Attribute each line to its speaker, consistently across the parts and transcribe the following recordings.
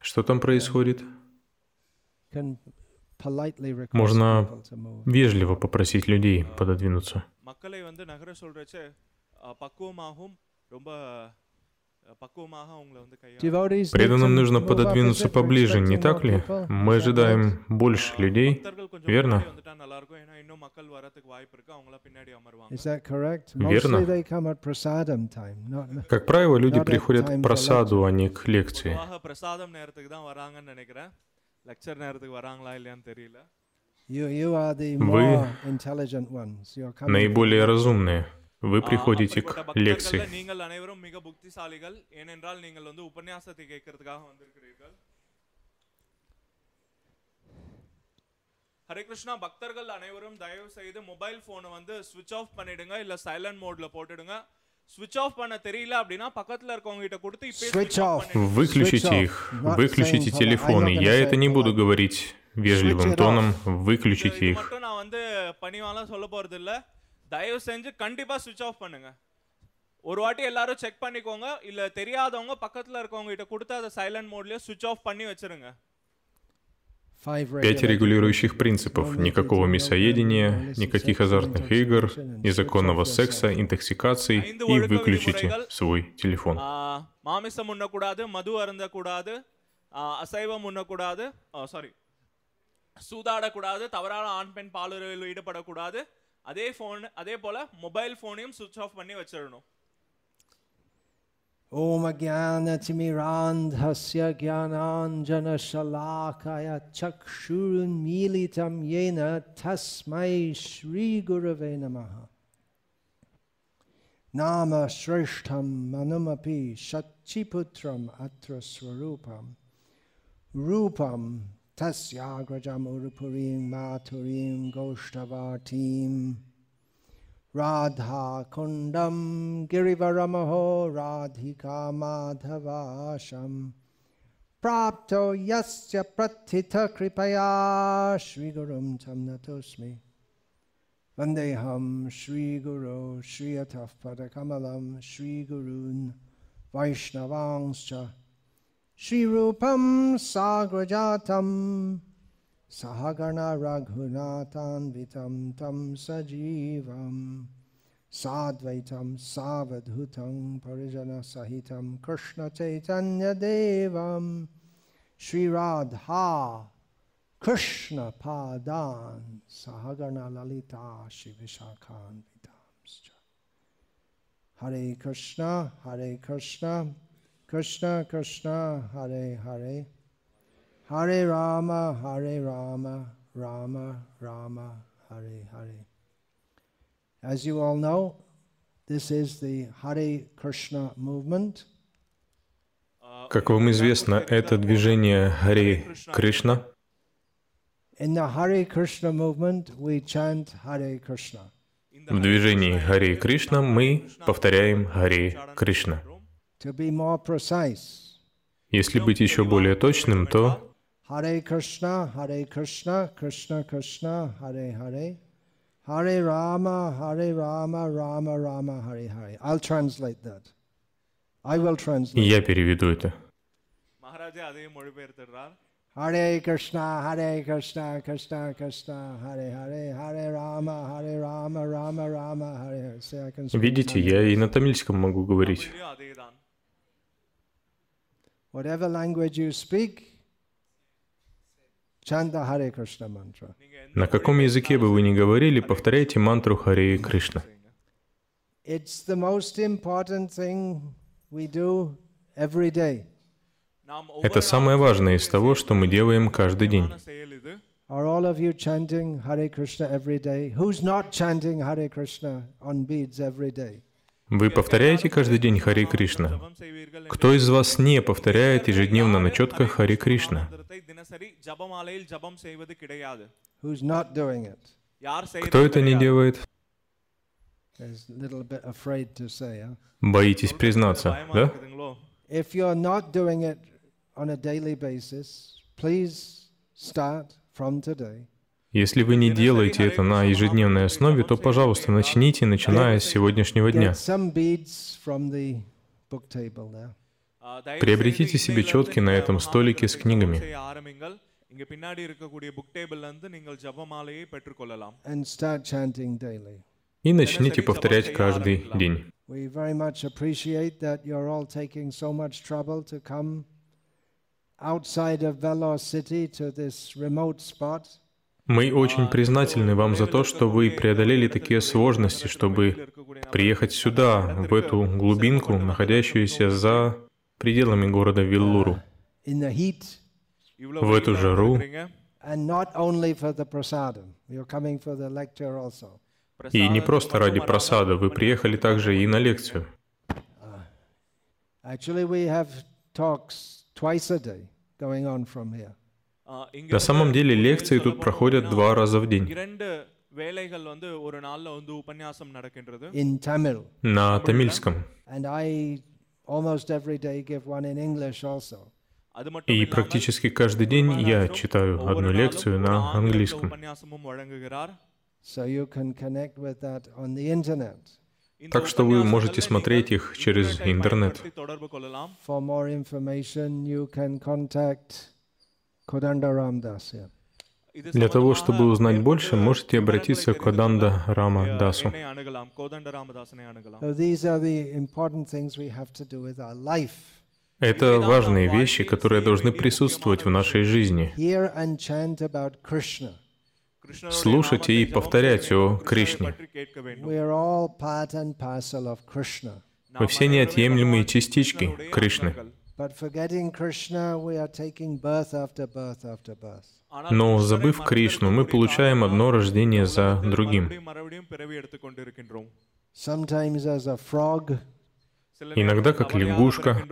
Speaker 1: Что там происходит?
Speaker 2: Can politely request
Speaker 1: Можно
Speaker 2: people to move.
Speaker 1: вежливо попросить людей пододвинуться. Преданным нужно пододвинуться поближе, не так ли? Мы ожидаем больше людей, верно? Верно? Как правило, люди приходят к просаду, а не к лекции. Вы наиболее разумные Вы
Speaker 3: ஆஹ்,
Speaker 1: приходите
Speaker 3: அப்படிப்பட்ட
Speaker 1: к
Speaker 3: பக்தர்கள்ல
Speaker 1: лекции.
Speaker 3: நீங்கள் அனைவரும் மிக புத்திசாலிகள் ஏனென்றால் நீங்கள் வந்து உபன்யாசத்தை கேட்கறதுக்காக வந்திருக்கிறீர்கள் ஹரே கிருஷ்ணா பக்தர்கள் அனைவரும் தயவு செய்து மொபைல் போனை வந்து சுவிட்ச் ஆஃப் பண்ணிடுங்க இல்ல சைலண்ட் மோட்ல போட்டுடுங்க சுவிட்ச் ஆஃப் பண்ண தெரியல அப்படின்னா பக்கத்துல இருக்கவங்க கிட்ட கொடுத்து இப்பயே
Speaker 2: Switch
Speaker 3: switch off
Speaker 2: off.
Speaker 3: பண்ணிடுங்க.
Speaker 1: Выключите
Speaker 2: Switch
Speaker 1: их,
Speaker 2: off. Not
Speaker 1: выключите
Speaker 2: saying polite.
Speaker 1: телефоны.
Speaker 2: I'm not
Speaker 1: Я
Speaker 2: gonna
Speaker 1: это
Speaker 2: say
Speaker 1: не буду
Speaker 2: polite.
Speaker 1: говорить вежливым
Speaker 2: Switch it
Speaker 1: тоном.
Speaker 3: இது
Speaker 1: Выключите
Speaker 3: இது
Speaker 1: их.
Speaker 3: மட்டும் நான் வந்து பணிவாலாம் சொல்ல போறது இல்ல தயவு செஞ்சு கண்டிப்பா சுவிட்ச் ஆஃப் பண்ணுங்க ஒரு வாட்டி எல்லாரும் செக் பண்ணிக்கோங்க இல்ல தெரியாதவங்க பக்கத்துல இருக்கவங்க கிட்ட கொடுத்து அதை சைலண்ட் மோட்லயே சுவிட்ச் ஆஃப் பண்ணி வச்சிருங்க
Speaker 2: Five
Speaker 1: Пять
Speaker 2: regulations.
Speaker 1: регулирующих принципов. Никакого мясоедения, никаких азартных игр, незаконного секса, интоксикаций и выключите свой телефон.
Speaker 3: ஆ, மாமிசம் உண்ணக்கூடாது மது அருந்தக்கூடாது ஆ, அசைவம் உண்ணக்கூடாது சாரி சூதாடக்கூடாது தவறான ஆண் பெண் பாலுறவில் ஈடுபடக்கூடாது அதே ஃபோன் அதே போல மொபைல் ஃபோனையும் சுவிட்ச் ஆஃப் பண்ணி வச்சிடணும்
Speaker 2: Om Agyanatimirandhasya Gyananjanashalakaya Chakshurunmilitam Yena Tasmai Shri Gurave Namaha Nama Shrishtam Manumapi Shachiputram Atra Swarupam Rupam Tasyagrajam Urupurim Maturim Goshtavartim Radha Kundam Girivaramaho Radhika Madhavasham Prapto Yasya Pratita Kripaya Shri Gurum Tam Natosmi Vandeham Shri Guru Shri Ataf Padakamalam Shri Gurun Vaishnavangscha Shri Rupam Sagrajatam Sahagana Raghunatan Vitam Tam Sajivam Sadvaitam Savadhutam Parijana Sahitam Krishna Chaitanya Devam Shri Radha Krishna Padan Sahagana Lalita Shivishakhan Vidamscha Hare Krishna Hare Krishna Krishna Krishna Hare Hare Hare Rama Hare Rama Rama Rama Hare Hare. As you all know, this is the Hare Krishna movement.
Speaker 1: Как вам известно, это движение Хари Кришна.
Speaker 2: In the Hare Krishna movement, we chant Hare Krishna.
Speaker 1: В движении Хари Кришна мы повторяем Хари Кришна.
Speaker 2: To be more precise,
Speaker 1: Если быть еще более точным, то
Speaker 2: Hare Krishna, Hare Krishna, Krishna Krishna, Hare Hare, Hare Rama, Hare Rama, Rama Rama, Hare Hare. I'll translate that. I will translate.
Speaker 1: я переведу это.
Speaker 3: மகாராஜா அதையும் மொழிபெயர்த்துடுறார்
Speaker 2: Hare Krishna, Hare Krishna, Krishna Krishna, Hare Hare, Hare Rama, Hare Rama, Rama Rama, Hare Hare. See, I can speak
Speaker 1: Видите,
Speaker 2: Tamil.
Speaker 1: я и на тамильском могу говорить.
Speaker 2: whatever language you speak,
Speaker 1: на каком языке бы вы ни говорили, повторяйте мантру Харе Кришна. Это самое важное из того, что мы делаем каждый день.
Speaker 2: Are all of you chanting Hare Krishna every day? Who's not chanting Hare Krishna on beads every day?
Speaker 1: Вы повторяете каждый день Хари Кришна? Кто из вас не повторяет ежедневно на четках Хари Кришна? Кто это не делает? Боитесь признаться, да?
Speaker 2: Если
Speaker 1: если вы не делаете это на ежедневной основе, то, пожалуйста, начните, начиная с сегодняшнего дня. Приобретите себе четки на этом столике с книгами. И начните повторять каждый день.
Speaker 2: Outside of Vellore City to this remote spot.
Speaker 1: Мы очень признательны вам за то, что вы преодолели такие сложности, чтобы приехать сюда, в эту глубинку, находящуюся за пределами города Виллуру, в эту жару. И не просто ради просада, вы приехали также и на лекцию.
Speaker 2: Actually, we have talks twice a day going on from here.
Speaker 1: На самом деле лекции тут проходят два раза в день. На тамильском. И практически каждый день я читаю одну лекцию на английском. Так что вы можете смотреть их через интернет. Для того, чтобы узнать больше, можете обратиться к
Speaker 3: Коданда
Speaker 1: Рама Дасу. Это важные вещи, которые должны присутствовать в нашей жизни. Слушать и повторять о Кришне. Мы все неотъемлемые частички Кришны. Но забыв Кришну, мы получаем одно рождение за другим. Иногда как лягушка.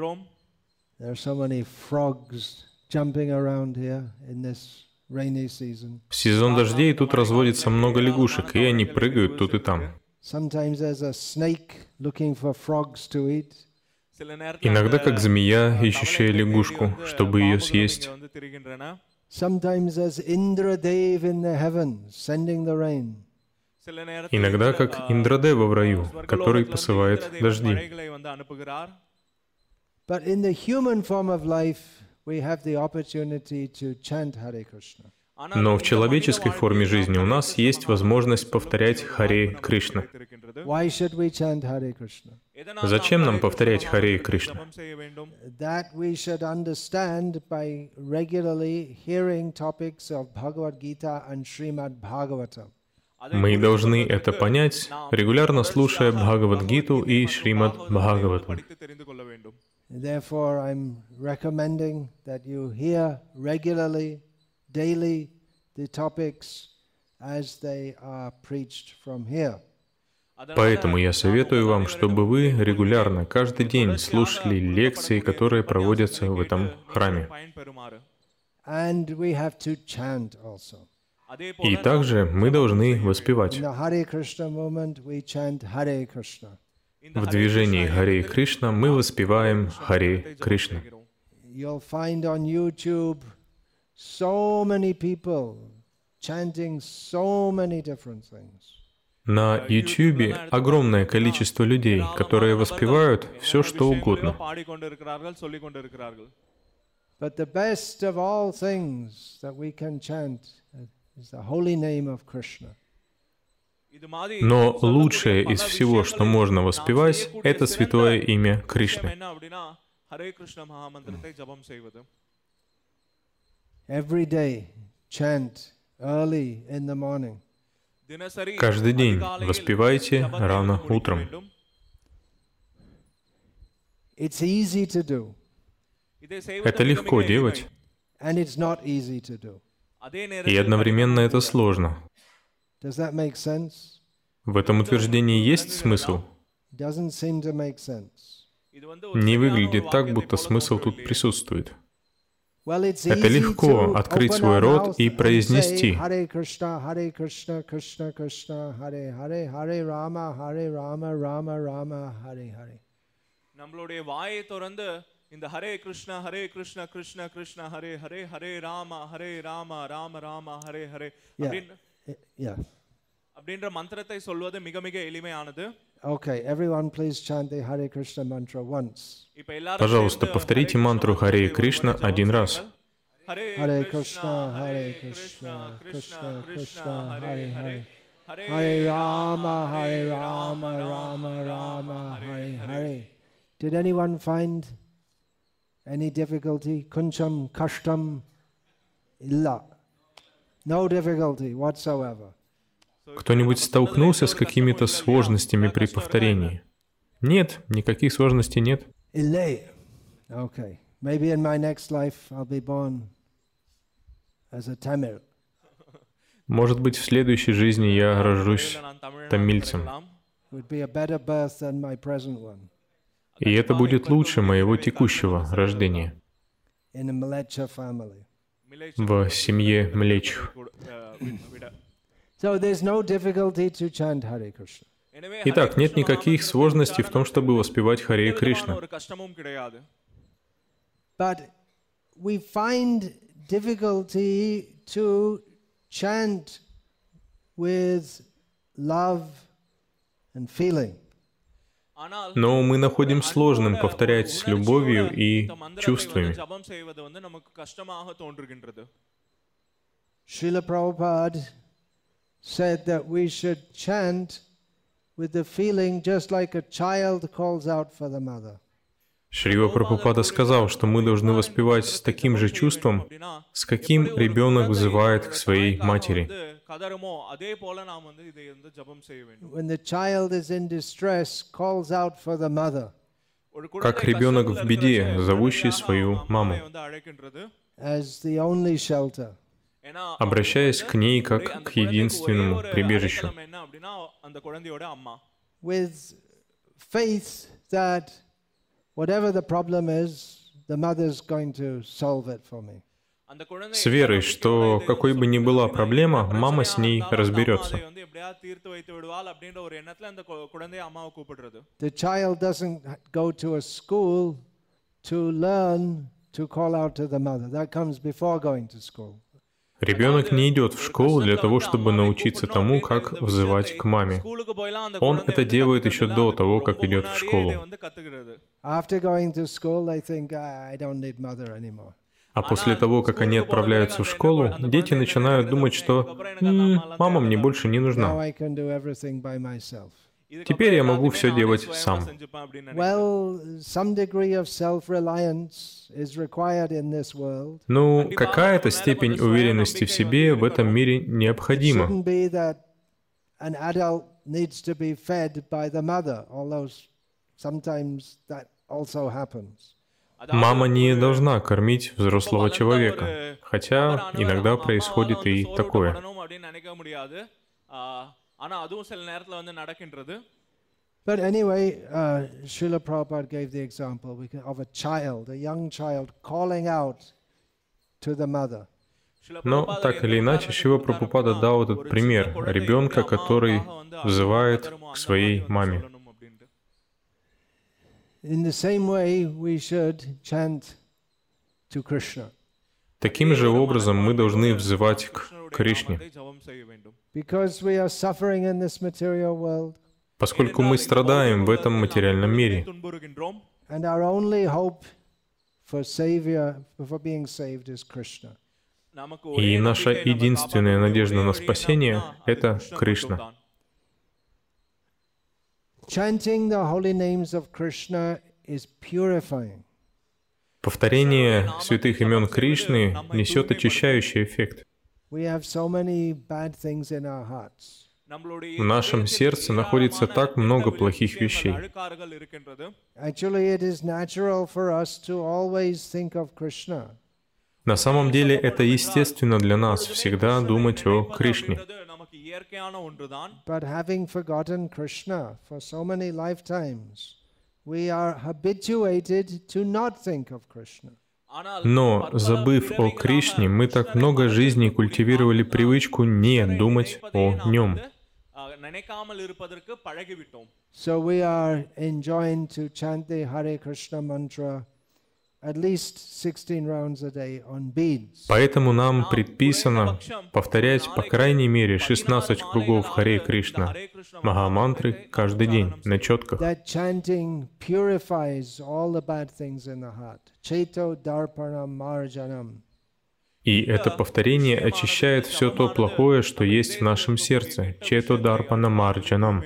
Speaker 1: В сезон дождей тут разводится много лягушек, и они прыгают тут и там.
Speaker 2: Sometimes there's a snake looking for frogs.
Speaker 1: Иногда как змея, ищущая лягушку, чтобы ее съесть. Иногда как Индрадева в раю, который посылает дожди.
Speaker 2: But in the human form of life, we.
Speaker 1: Но в человеческой форме жизни у нас есть возможность повторять Харе Кришна. Зачем нам повторять Харе Кришна? Мы должны это понять, регулярно слушая Бхагавадгиту и Шримад Бхагаватам.
Speaker 2: Therefore, I'm recommending that you hear daily the topics as they are preached from here.
Speaker 1: Поэтому я советую вам, чтобы вы регулярно, каждый день слушали лекции, которые проводятся в этом храме. И также мы должны воспевать. В движении Харе Кришна мы воспеваем Харе Кришна.
Speaker 2: You'll find on YouTube so many people chanting so many different things.
Speaker 1: На YouTube огромное количество людей, которые воспевают все, что угодно.
Speaker 2: But the best of all things that we can chant is the holy name of Krishna.
Speaker 1: Но лучшее из всего, что можно воспевать, это святое имя Кришны. Каждый день воспевайте рано утром. Это легко делать. И одновременно это
Speaker 2: сложно.
Speaker 1: В этом утверждении есть смысл? Не выглядит так, будто смысл тут присутствует.
Speaker 2: Well, it's
Speaker 1: Это
Speaker 2: easy
Speaker 1: легко
Speaker 2: to
Speaker 1: открыть
Speaker 2: open
Speaker 1: свой
Speaker 2: our
Speaker 1: рот
Speaker 2: mouth
Speaker 1: и
Speaker 2: and
Speaker 1: произнести.
Speaker 2: say, Hare Krishna, Hare Krishna, Krishna Krishna, Hare Hare, Hare Rama, Hare Rama, Rama Rama, Hare Hare.
Speaker 3: நம்மளுடைய வாயை திறந்து இந்த ஹரே கிருஷ்ணா ஹரே கிருஷ்ணா கிருஷ்ணா கிருஷ்ணா ஹரே ஹரே ஹரே ராமா ஹரே ராமா ராம ராமா ஹரே ஹரே
Speaker 2: Yeah.
Speaker 3: அப்படின்னு
Speaker 2: Y- Yeah.
Speaker 3: அப்படின்ற மந்திரத்தை சொல்வது மிக மிக எளிமையானது
Speaker 2: Okay, everyone please chant the Hare Krishna mantra once.
Speaker 1: Пожалуйста, повторите мантру Харе Кришна один раз.
Speaker 2: Hare Krishna, Hare Krishna, Krishna Krishna, Hare Hare. Hare Rama, Hare Rama, Rama Rama, Hare Hare. Did anyone find any difficulty? Kuncham, kashtam, illa. No difficulty whatsoever.
Speaker 1: Кто-нибудь столкнулся с какими-то сложностями при повторении? Нет, никаких сложностей нет. Может быть, в следующей жизни я рожусь тамильцем. И это будет лучше моего текущего рождения в семье
Speaker 2: Млечу.
Speaker 3: Э,
Speaker 1: Итак, нет никаких сложностей в том, чтобы воспевать Харе Кришна. Но мы находим сложным повторять с любовью и чувствами.
Speaker 2: Шрила Прабхупада said that we should chant with the feeling just like a child calls out for the mother.
Speaker 1: Шрила Прабхупада сказал, что мы должны воспевать с таким же чувством, с каким ребенок вызывает к своей матери. Как ребенок в беде, зовущий свою маму. обращаясь к ней как к единственному прибежищу.
Speaker 2: With faith that whatever the problem is, the mother's going to solve it for me.
Speaker 1: С верой, что какой бы ни была проблема, мама с ней разберется.
Speaker 2: The child doesn't go to a school to learn to call out to the mother. That comes before going to school.
Speaker 1: Ребенок не идет в школу для того, чтобы научиться тому, как взывать к маме. Он это делает еще до того, как идет в школу. А после того, как они отправляются в школу, дети начинают думать, что «мама мне больше не нужна». Теперь я могу
Speaker 3: все
Speaker 1: делать сам. Ну, какая-то степень уверенности в себе в этом мире необходима. Мама не должна кормить взрослого человека, хотя иногда происходит и такое.
Speaker 3: ஊட்டப்படணும் அப்படின்னு நினைக்க முடியாது ஆஹ், ஆனா அதுவும் சில நேரத்துல வந்து நடக்கின்றது
Speaker 2: But anyway, uh, Srila Prabhupada gave the example we can, of a child, a young child, calling out to the mother.
Speaker 3: சில
Speaker 1: Но
Speaker 3: பிரபுபாதர்
Speaker 1: так
Speaker 3: எந்த
Speaker 1: или иначе,
Speaker 3: உதாரணத்தை
Speaker 1: Шива
Speaker 3: கொடுத்தார்
Speaker 1: Прабхупада
Speaker 3: அப்படின்னா,
Speaker 1: дал
Speaker 3: ஒரு
Speaker 1: этот
Speaker 3: சின்ன
Speaker 1: пример
Speaker 3: குழந்தை
Speaker 1: ребенка,
Speaker 3: எப்படி
Speaker 1: который
Speaker 3: அம்மாவுக்காக வந்து அழுது
Speaker 1: взывает
Speaker 3: கதறுமோ,
Speaker 1: к
Speaker 3: அந்த
Speaker 1: своей
Speaker 3: மாதிரி வந்து
Speaker 1: маме.
Speaker 3: சொல்லணும் அப்படின்ட்டு.
Speaker 2: In the same way, we should chant to Krishna
Speaker 1: Таким же образом мы должны взывать к
Speaker 3: கிருஷ்ணருடைய
Speaker 1: Кришне. Поскольку мы страдаем в этом материальном мире. И наша единственная надежда на спасение — это Кришна. Повторение святых имен Кришны несет очищающий эффект.
Speaker 2: We have so many bad things in our hearts.
Speaker 1: В нашем сердце находится так много.
Speaker 2: Actually, it is natural for us to always think of Krishna.
Speaker 1: На самом деле это естественно для.
Speaker 2: But having forgotten Krishna for so many lifetimes, we are habituated to not think of Krishna.
Speaker 3: ஆனால்
Speaker 1: Но,
Speaker 3: பற்பல
Speaker 1: забыв о
Speaker 3: பிறவிகளாக
Speaker 1: Кришне, мы так
Speaker 3: கிருஷ்ணரை
Speaker 1: много
Speaker 3: மறந்து
Speaker 1: жизней
Speaker 3: கொண்டிருக்கிறோம்.
Speaker 1: культивировали привычку не
Speaker 3: கிருஷ்ணரை
Speaker 1: думать
Speaker 3: நினைப்பதை
Speaker 1: о
Speaker 3: நாம்
Speaker 1: нем.
Speaker 3: வந்து, அஹ், நினைக்காமல் இருப்பதற்கு பழகிவிட்டோம்
Speaker 2: So we are enjoined to chant the Hare Krishna mantra
Speaker 1: Поэтому нам предписано повторять по крайней мере 16 кругов Харе Кришна, Махамантры каждый день на четках.
Speaker 2: That chanting purifies all the bad things in the heart. Cheto darpanam marjanam.
Speaker 1: И это повторение очищает все то плохое, что есть в нашем сердце. Чето дарпана марджанам.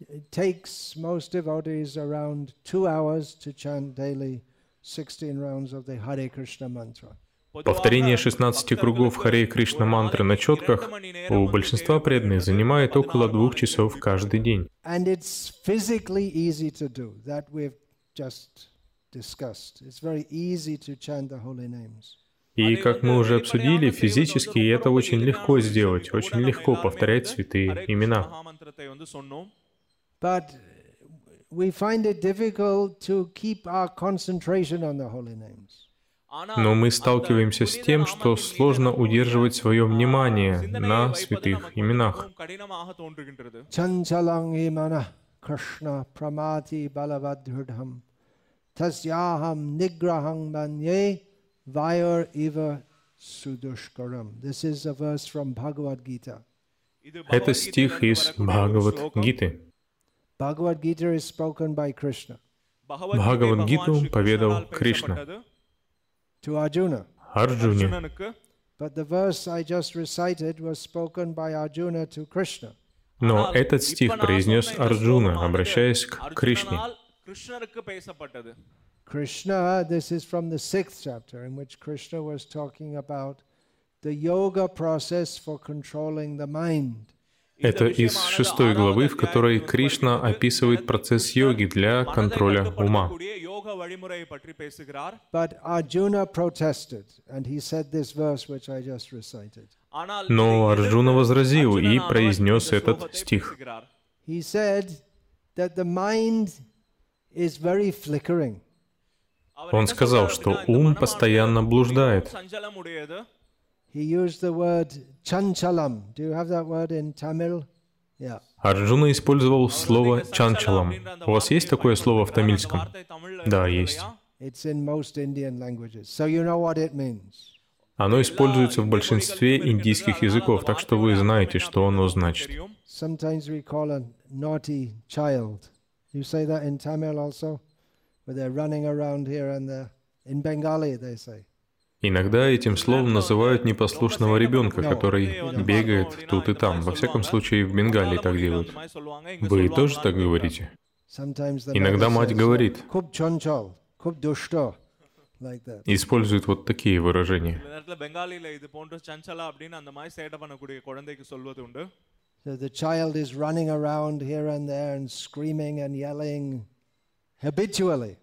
Speaker 2: It takes most devotees around two hours to chant daily 16 rounds of the Hare Krishna mantra.
Speaker 1: Повторение 16 кругов Харе Кришна мантры на четках у большинства преданных занимает около двух часов каждый день. И как мы уже обсудили, физически это очень легко сделать, очень легко повторять святые имена
Speaker 2: but we find it difficult to keep our concentration on the holy names.
Speaker 1: Но мы сталкиваемся с тем, что сложно удерживать свое внимание на святых именах.
Speaker 2: Krishna Pramati Balavadhurdham Tasyaham Nigrahang Manye Vayar Iva Sudushkaram. This is a verse from Bhagavad Gita.
Speaker 1: Это стих из Бхагавад Гиты.
Speaker 2: Bhagavad Gita is spoken by Krishna.
Speaker 1: Бхагавангиту поведал Кришна.
Speaker 2: To Arjuna.
Speaker 1: Арджуне.
Speaker 2: But the verse I just recited was spoken by Arjuna to Krishna.
Speaker 1: Но этот стих произнес Арджуна, обращаясь к Кришне.
Speaker 2: Krishna, this is from the sixth chapter, in which Krishna was talking about the yoga process for controlling the mind.
Speaker 1: Это из шестой главы, в которой Кришна описывает процесс йоги для контроля ума. Но Арджуна возразил и произнес этот стих. Он сказал, что ум постоянно блуждает.
Speaker 2: he used the word chanchalam. Do you have that word in Tamil? Yeah.
Speaker 1: Арджуна использовал слово чанчалам. У вас есть такое слово в тамильском? Да, есть.
Speaker 2: It's in most Indian languages, so you know what it means.
Speaker 1: Оно используется в большинстве индийских языков, так что вы знаете, что оно значит.
Speaker 2: Sometimes we call a naughty child. You say that in Tamil also? Where they're running around here and they're in Bengali, they say.
Speaker 1: Иногда этим словом называют непослушного ребенка, который бегает тут и там. Во всяком случае, в Бенгалии так делают. Вы тоже так говорите? Иногда мать говорит, использует вот такие выражения.
Speaker 2: So the child is running around here and there and screaming and yelling habitually.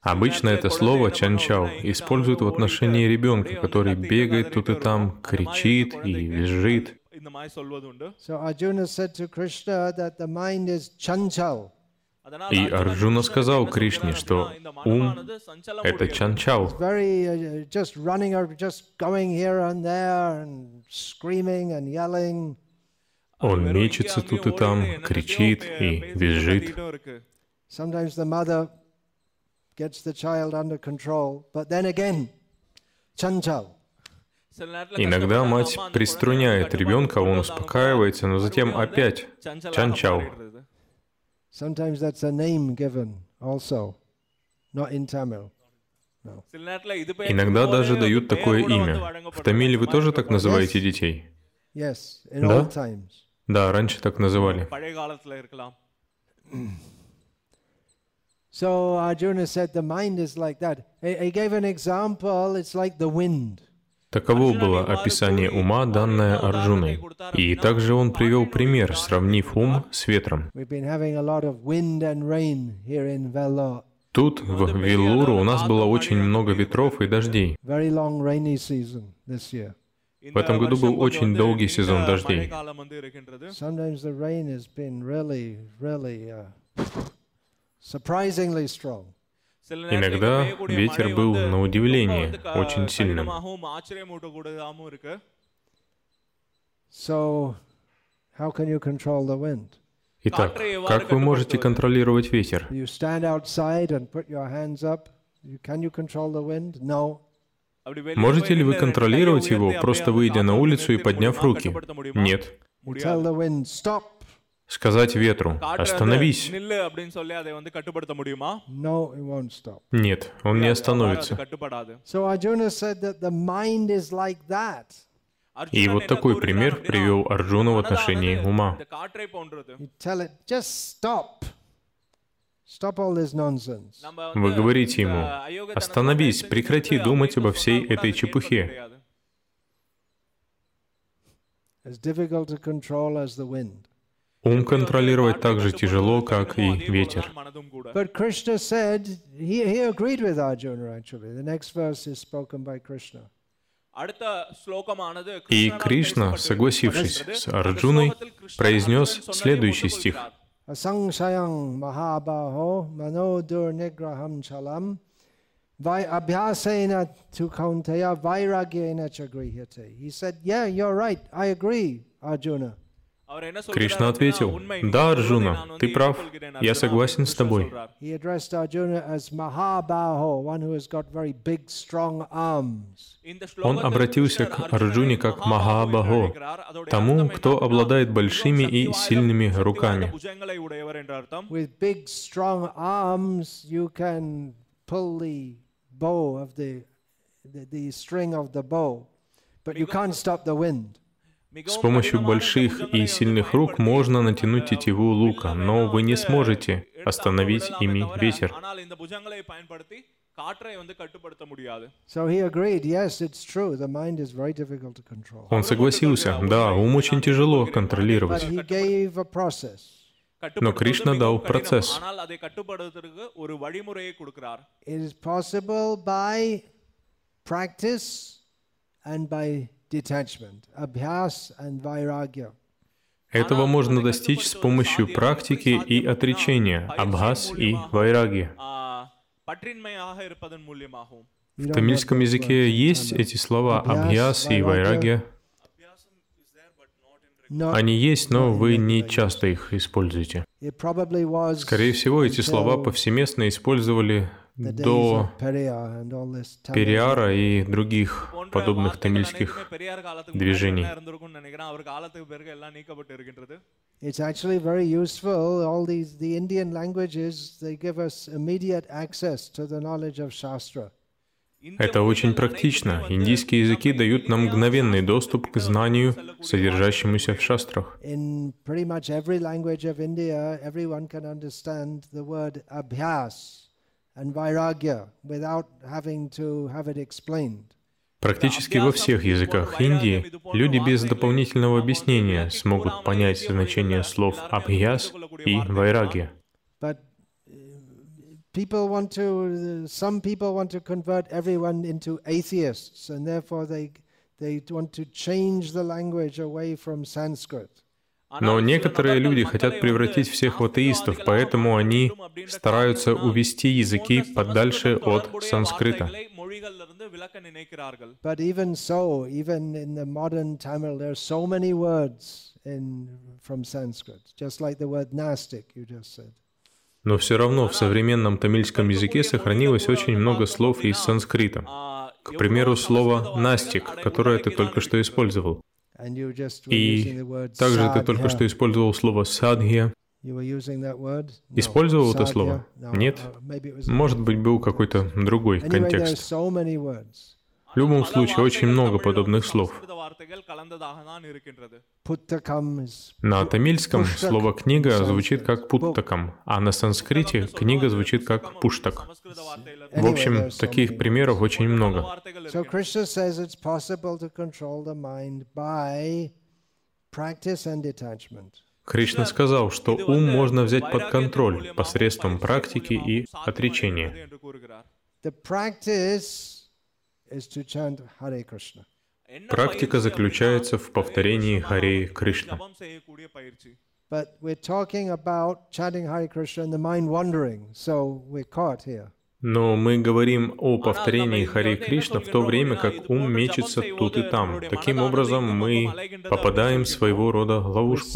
Speaker 1: Обычно это слово «чанчау» используют в отношении ребенка, который бегает тут и там, кричит и визжит. И Арджуна сказал Кришне, что ум — это чанчал. Он мечется тут и там, кричит и визжит
Speaker 2: gets the child under control, but then again, chanchal.
Speaker 1: Иногда мать приструняет ребенка, он успокаивается, но затем опять чанчал.
Speaker 2: Sometimes that's a name given also, not in Tamil.
Speaker 3: No.
Speaker 1: Иногда даже дают такое имя. В Тамиле вы тоже так называете детей?
Speaker 2: Yes, in
Speaker 1: да?
Speaker 2: Times.
Speaker 1: Да, раньше так называли.
Speaker 2: So Arjuna said the mind is like that. He gave an example, it's like the wind.
Speaker 1: Таково было описание ума, данное Арджуной. И также он привел пример, сравнив ум с ветром. Тут, в Веллуру, у нас было очень много ветров и дождей. В этом году был очень долгий сезон дождей. Иногда ветер был на удивление очень сильным. Итак, как вы можете контролировать ветер? Можете ли вы контролировать его, просто выйдя на улицу и подняв руки? Нет сказать ветру, остановись. Нет, он не остановится. И вот такой пример привел Арджуна в отношении ума. Вы говорите ему, остановись, прекрати думать обо всей этой чепухе.
Speaker 2: As difficult to control as the wind.
Speaker 1: Ум контролировать так же тяжело, как и ветер. И Кришна, согласившись с Арджуной, произнес следующий стих.
Speaker 2: Асангшаян Махабахо Манодур Ниграхам Чалам Вай Абхясена Тукаунтая Вайрагена Чагрихате. He said, yeah, you're right, I agree, Arjuna.
Speaker 1: Кришна ответил, «Да, Арджуна, ты прав, я согласен с тобой». Он обратился к Арджуне как Махабахо, тому, кто обладает большими и сильными руками.
Speaker 2: But you can't stop the wind.
Speaker 1: С помощью больших и сильных рук можно натянуть тетиву лука, но вы не сможете остановить ими ветер. Он согласился, да, ум очень тяжело контролировать. Но
Speaker 3: Кришна
Speaker 1: дал процесс.
Speaker 2: It is possible by practice and by
Speaker 1: этого можно достичь с помощью практики и отречения, абхас и вайраги. В тамильском языке есть эти слова абхас и «вайраги». Они есть, но вы не часто их используете. Скорее всего, эти слова повсеместно использовали до Периара и других подобных тамильских движений.
Speaker 2: It's actually very useful. All these, the Indian languages, they give us immediate access to the knowledge of Shastra.
Speaker 1: Это очень практично. Индийские языки дают нам мгновенный доступ к знанию, содержащемуся в шастрах.
Speaker 2: In pretty much every language of India, everyone can understand the word abhyas. and vairagya without having to have it explained.
Speaker 1: Практически во всех языках Индии люди без дополнительного объяснения смогут понять значение слов абхьяс и вайраги.
Speaker 2: But uh, people want to, uh, some people want to convert everyone into atheists, and therefore they they want to change the language away from Sanskrit.
Speaker 1: Но некоторые люди хотят превратить всех в атеистов, поэтому они стараются увести языки подальше от санскрита. Но все равно в современном тамильском языке сохранилось очень много слов из санскрита. К примеру, слово «настик», которое ты только что использовал. И также ты только что использовал слово «садхья». Использовал это слово? Нет.
Speaker 2: uh,
Speaker 1: Может быть, был какой-то другой контекст. В любом случае, очень много подобных слов. На тамильском слово «книга» звучит как «путтакам», а на санскрите «книга» звучит как «пуштак». В общем, таких примеров очень много. Кришна сказал, что ум можно взять под контроль посредством практики и отречения. Практика заключается в повторении Харе Кришна.
Speaker 2: But we're talking about chanting Hare Krishna and the mind wandering, so we're caught here.
Speaker 1: Но мы говорим о повторении
Speaker 3: Хари
Speaker 1: Кришна в то время, как ум мечется тут и там. Таким образом, мы попадаем в своего рода ловушку.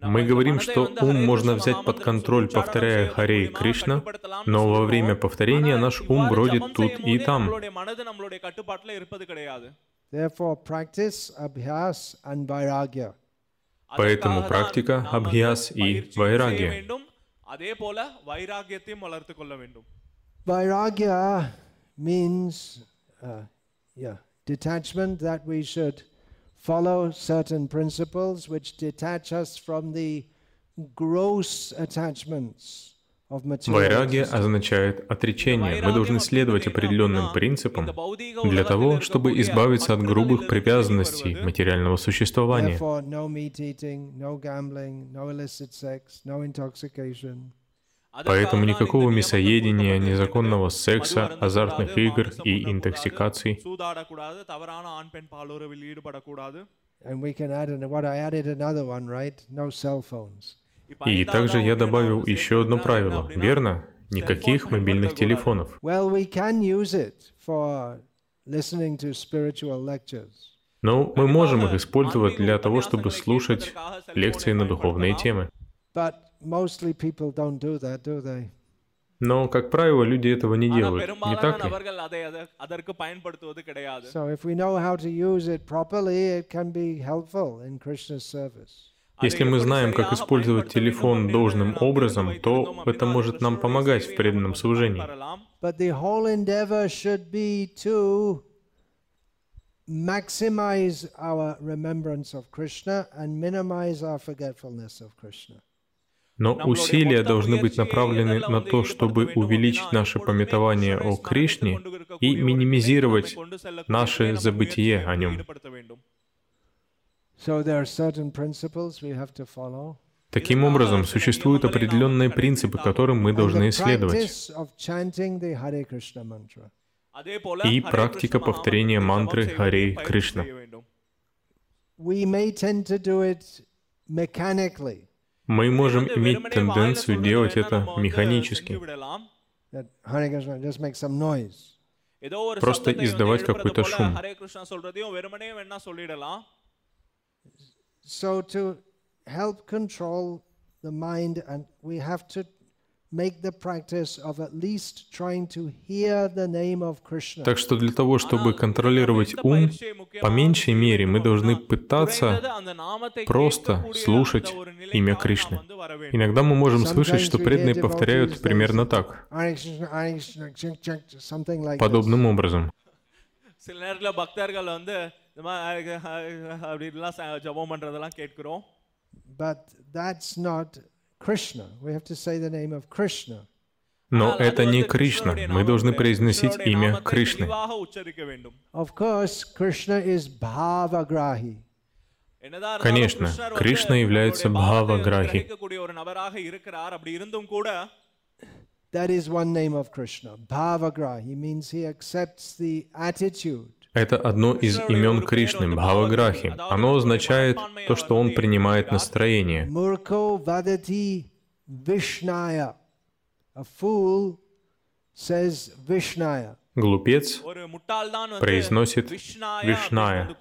Speaker 1: Мы говорим, что ум можно взять под контроль, повторяя Харе Кришна, но во время повторения наш ум бродит тут и там. Поэтому практика, абхьяс и
Speaker 3: вайрагья.
Speaker 2: Vairagya means uh, yeah, detachment that we should follow certain principles which detach us from the gross attachments Вайраги
Speaker 1: означает отречение. Мы должны следовать определенным принципам для того, чтобы избавиться от грубых привязанностей материального существования. Поэтому никакого мясоедения, незаконного секса, азартных игр и интоксикаций. И также я добавил еще одно правило, верно? Никаких мобильных телефонов. Но мы можем их использовать для того, чтобы слушать лекции на духовные темы
Speaker 2: mostly people don't do that, do they?
Speaker 1: Но, как правило, люди этого не делают, не так ли?
Speaker 2: So if we know how to use it properly, it can be helpful in Krishna's service.
Speaker 1: Если мы знаем, как использовать телефон должным образом, то это может нам помогать в преданном служении.
Speaker 2: maximize our remembrance of Krishna and minimize our forgetfulness of Krishna.
Speaker 1: Но усилия должны быть направлены на то, чтобы увеличить наше пометование о Кришне и минимизировать наше забытие о нем. Таким образом, существуют определенные принципы, которым мы должны исследовать. И практика повторения мантры Харе Кришна.
Speaker 2: We
Speaker 1: мы можем иметь тенденцию делать это механически. Просто издавать какой-то шум.
Speaker 2: So to help control the mind, and we have to
Speaker 1: так что для того, чтобы контролировать ум, по меньшей мере мы должны пытаться просто слушать имя Кришны. Иногда мы можем слышать, что преданные повторяют примерно так, подобным образом.
Speaker 2: But that's not
Speaker 1: но это не Кришна. Мы должны произносить имя Кришны. Конечно, Кришна является Бхаваграхи.
Speaker 2: That is one name of Krishna. Bhavagrahi means he accepts the attitude
Speaker 1: это одно из имен Кришны, Бхаваграхи. Оно означает то, что он принимает настроение. Глупец произносит Вишная.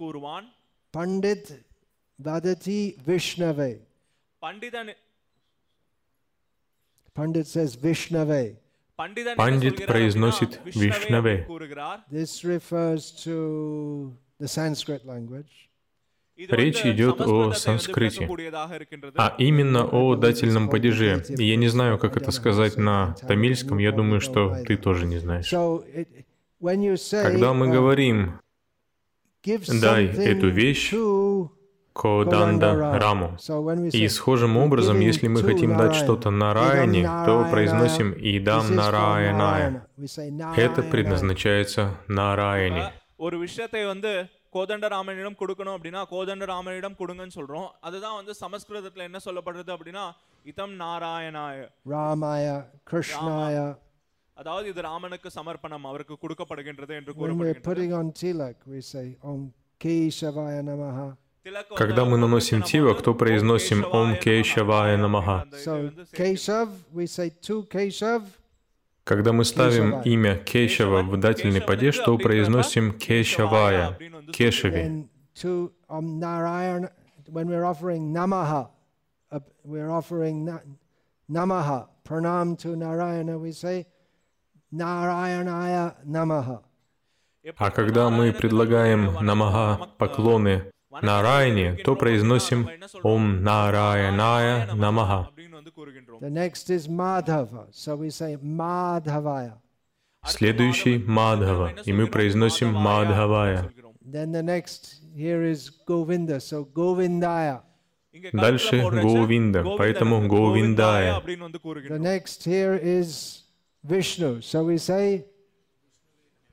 Speaker 2: Пандит Вадати
Speaker 3: Вишнаве.
Speaker 2: Пандит says Vishnave.
Speaker 3: Пандит
Speaker 1: произносит
Speaker 3: Вишнаве.
Speaker 1: Речь идет о санскрите, а именно о дательном падеже. И я не знаю, как это сказать на тамильском, я думаю, что ты тоже не знаешь. Когда мы говорим «дай эту вещь Коданда Раму,
Speaker 2: So when we
Speaker 1: и
Speaker 2: say
Speaker 1: схожим образом,
Speaker 2: giving
Speaker 1: если мы
Speaker 2: to
Speaker 1: хотим дать
Speaker 2: Narayana,
Speaker 1: что-то
Speaker 2: Idam
Speaker 1: Нараяне, то
Speaker 2: Narayana,
Speaker 1: произносим
Speaker 2: this
Speaker 1: Идам
Speaker 2: is for
Speaker 1: Нараяная.
Speaker 2: Narayana. We say
Speaker 1: Это
Speaker 2: Narayana.
Speaker 1: предназначается Нараяне.
Speaker 3: ஒரு விஷயத்தை வந்து கோதண்டராமனிடம் கொடுக்கணும் அப்படின்னா கோதண்டராமனிடம் கொடுங்கன்னு சொல்றோம் அதுதான் வந்து சமஸ்கிருதத்துல என்ன சொல்லப்படுறது அப்படின்னா இதம் நாராயணாய
Speaker 2: Ramaya, Krishnaya.
Speaker 3: அதாவது இது ராமனுக்கு சமர்ப்பணம் அவருக்கு கொடுக்கப்படுகின்றது என்று
Speaker 2: When
Speaker 1: когда мы наносим тива,
Speaker 3: кто
Speaker 1: произносим
Speaker 2: Ом Кешавая Намаха.
Speaker 1: Когда мы ставим имя Кешава в дательный падеж, то произносим Кешавая, Кешави.
Speaker 2: Um, when we're uh, to Narayana, we say Narayanaya Namaha.
Speaker 1: А когда мы предлагаем намага поклоны Нараяне, то произносим Ом Нараяная
Speaker 2: Намаха.
Speaker 1: Следующий Мадхава, и мы произносим Мадхавая. Дальше Говинда, поэтому Говиндая.
Speaker 2: The next here is Vishnu. So we say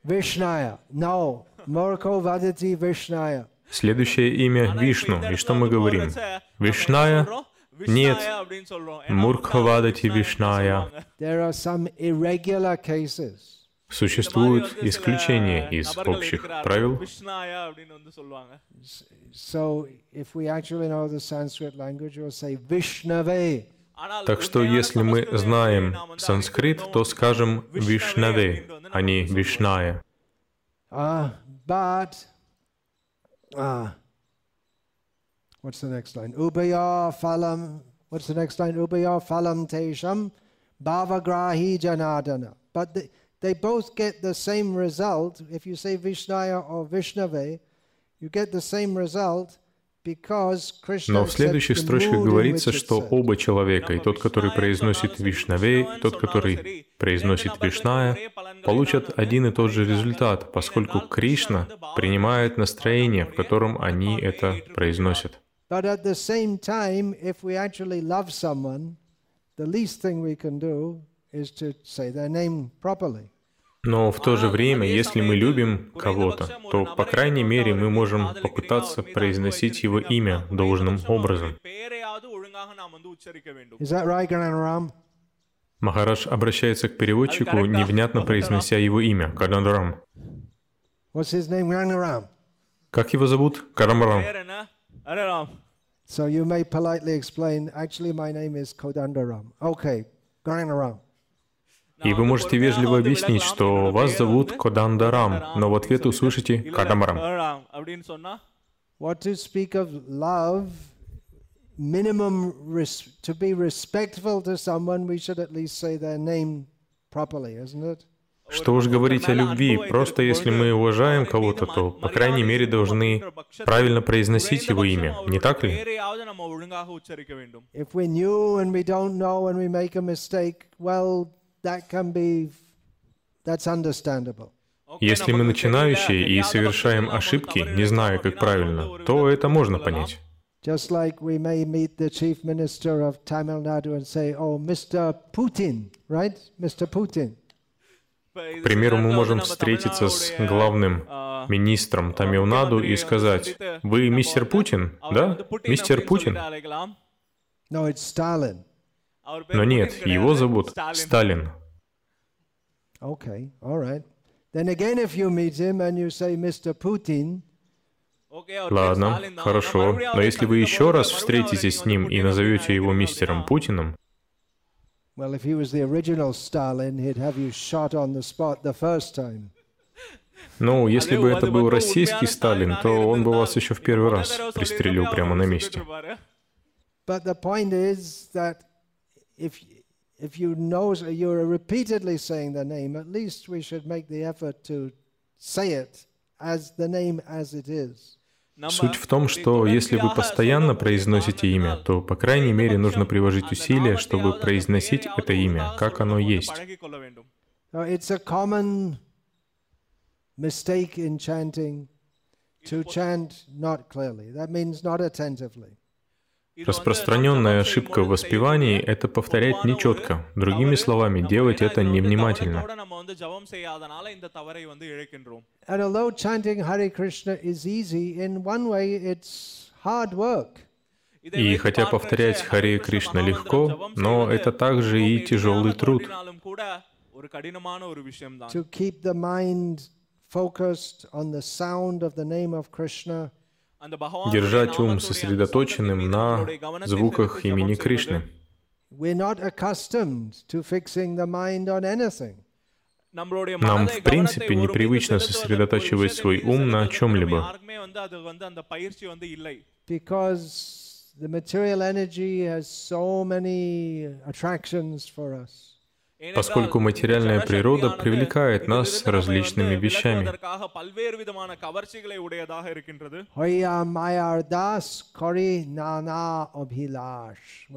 Speaker 2: Vishnaya. No. Morko Vadati Vishnaya.
Speaker 1: Следующее имя — Вишну. И что мы говорим? Вишная? Нет. Муркхавадати Вишная. Существуют исключения из общих правил. Так что если мы знаем санскрит, то скажем
Speaker 3: «вишнаве»,
Speaker 1: а не «вишная».
Speaker 2: Ah, what's the next line? Ubaya phalam. What's the next line? Ubaya phalam tesham bhavagrahi janadana. But they, they both get the same result. If you say Vishnaya or Vishnave, you get the same result.
Speaker 1: Но в следующих строчках говорится, что оба человека, и тот, который произносит Вишнаве, и тот, который произносит Вишная, получат один и тот же результат, поскольку Кришна принимает настроение, в котором они это произносят.
Speaker 2: The.
Speaker 1: Но в то же время, если мы любим кого-то, то, по крайней мере, мы можем попытаться произносить его имя должным образом. Махараш обращается к переводчику, невнятно произнося его имя,
Speaker 2: Карандарам.
Speaker 1: Как его зовут? Карамарам.
Speaker 2: So you may politely explain, actually my name is Kodandaram. Okay, Karanaram.
Speaker 1: И вы можете вежливо объяснить, что вас зовут Кодандарам, но в ответ услышите Кадамарам. Что уж говорить о любви, просто если мы уважаем кого-то, то, по крайней мере, должны правильно произносить его имя, не так ли?
Speaker 2: Если мы new and we не know and we make a mistake,
Speaker 1: если мы начинающие и совершаем ошибки, не зная, как правильно, то это можно понять. К примеру, мы можем встретиться с главным министром Тамилнаду и сказать, «Вы мистер Путин, да? Мистер Путин?»
Speaker 2: No, it's Stalin.
Speaker 1: Но нет, его зовут Сталин. Ладно, хорошо. Но если вы еще раз встретитесь с ним и назовете его мистером Путиным,
Speaker 2: Well, if he was the original Stalin, he'd have you shot on the spot the first time.
Speaker 1: Ну, если бы это был российский Сталин, то он бы вас еще в первый раз пристрелил прямо на месте.
Speaker 2: But the point is that if, if you know you're repeatedly saying the name, at least we should make the effort to say it as the name as it is.
Speaker 1: Суть в том, что если вы постоянно произносите имя, то, по крайней мере, нужно приложить усилия, чтобы произносить это имя, как оно есть.
Speaker 2: It's a common mistake in chanting to chant not clearly. That means not attentively.
Speaker 1: Распространенная ошибка в воспевании – это повторять нечетко. Другими словами, делать это невнимательно. И хотя повторять Харе Кришна легко, но это также и тяжелый труд.
Speaker 2: To keep the mind focused on the sound of the name of Krishna –
Speaker 1: держать ум сосредоточенным на звуках имени Кришны. Нам, в принципе, непривычно сосредотачивать свой ум на чем-либо.
Speaker 2: потому что материальная энергия имеет так много attractions for us
Speaker 1: поскольку материальная природа привлекает нас различными вещами.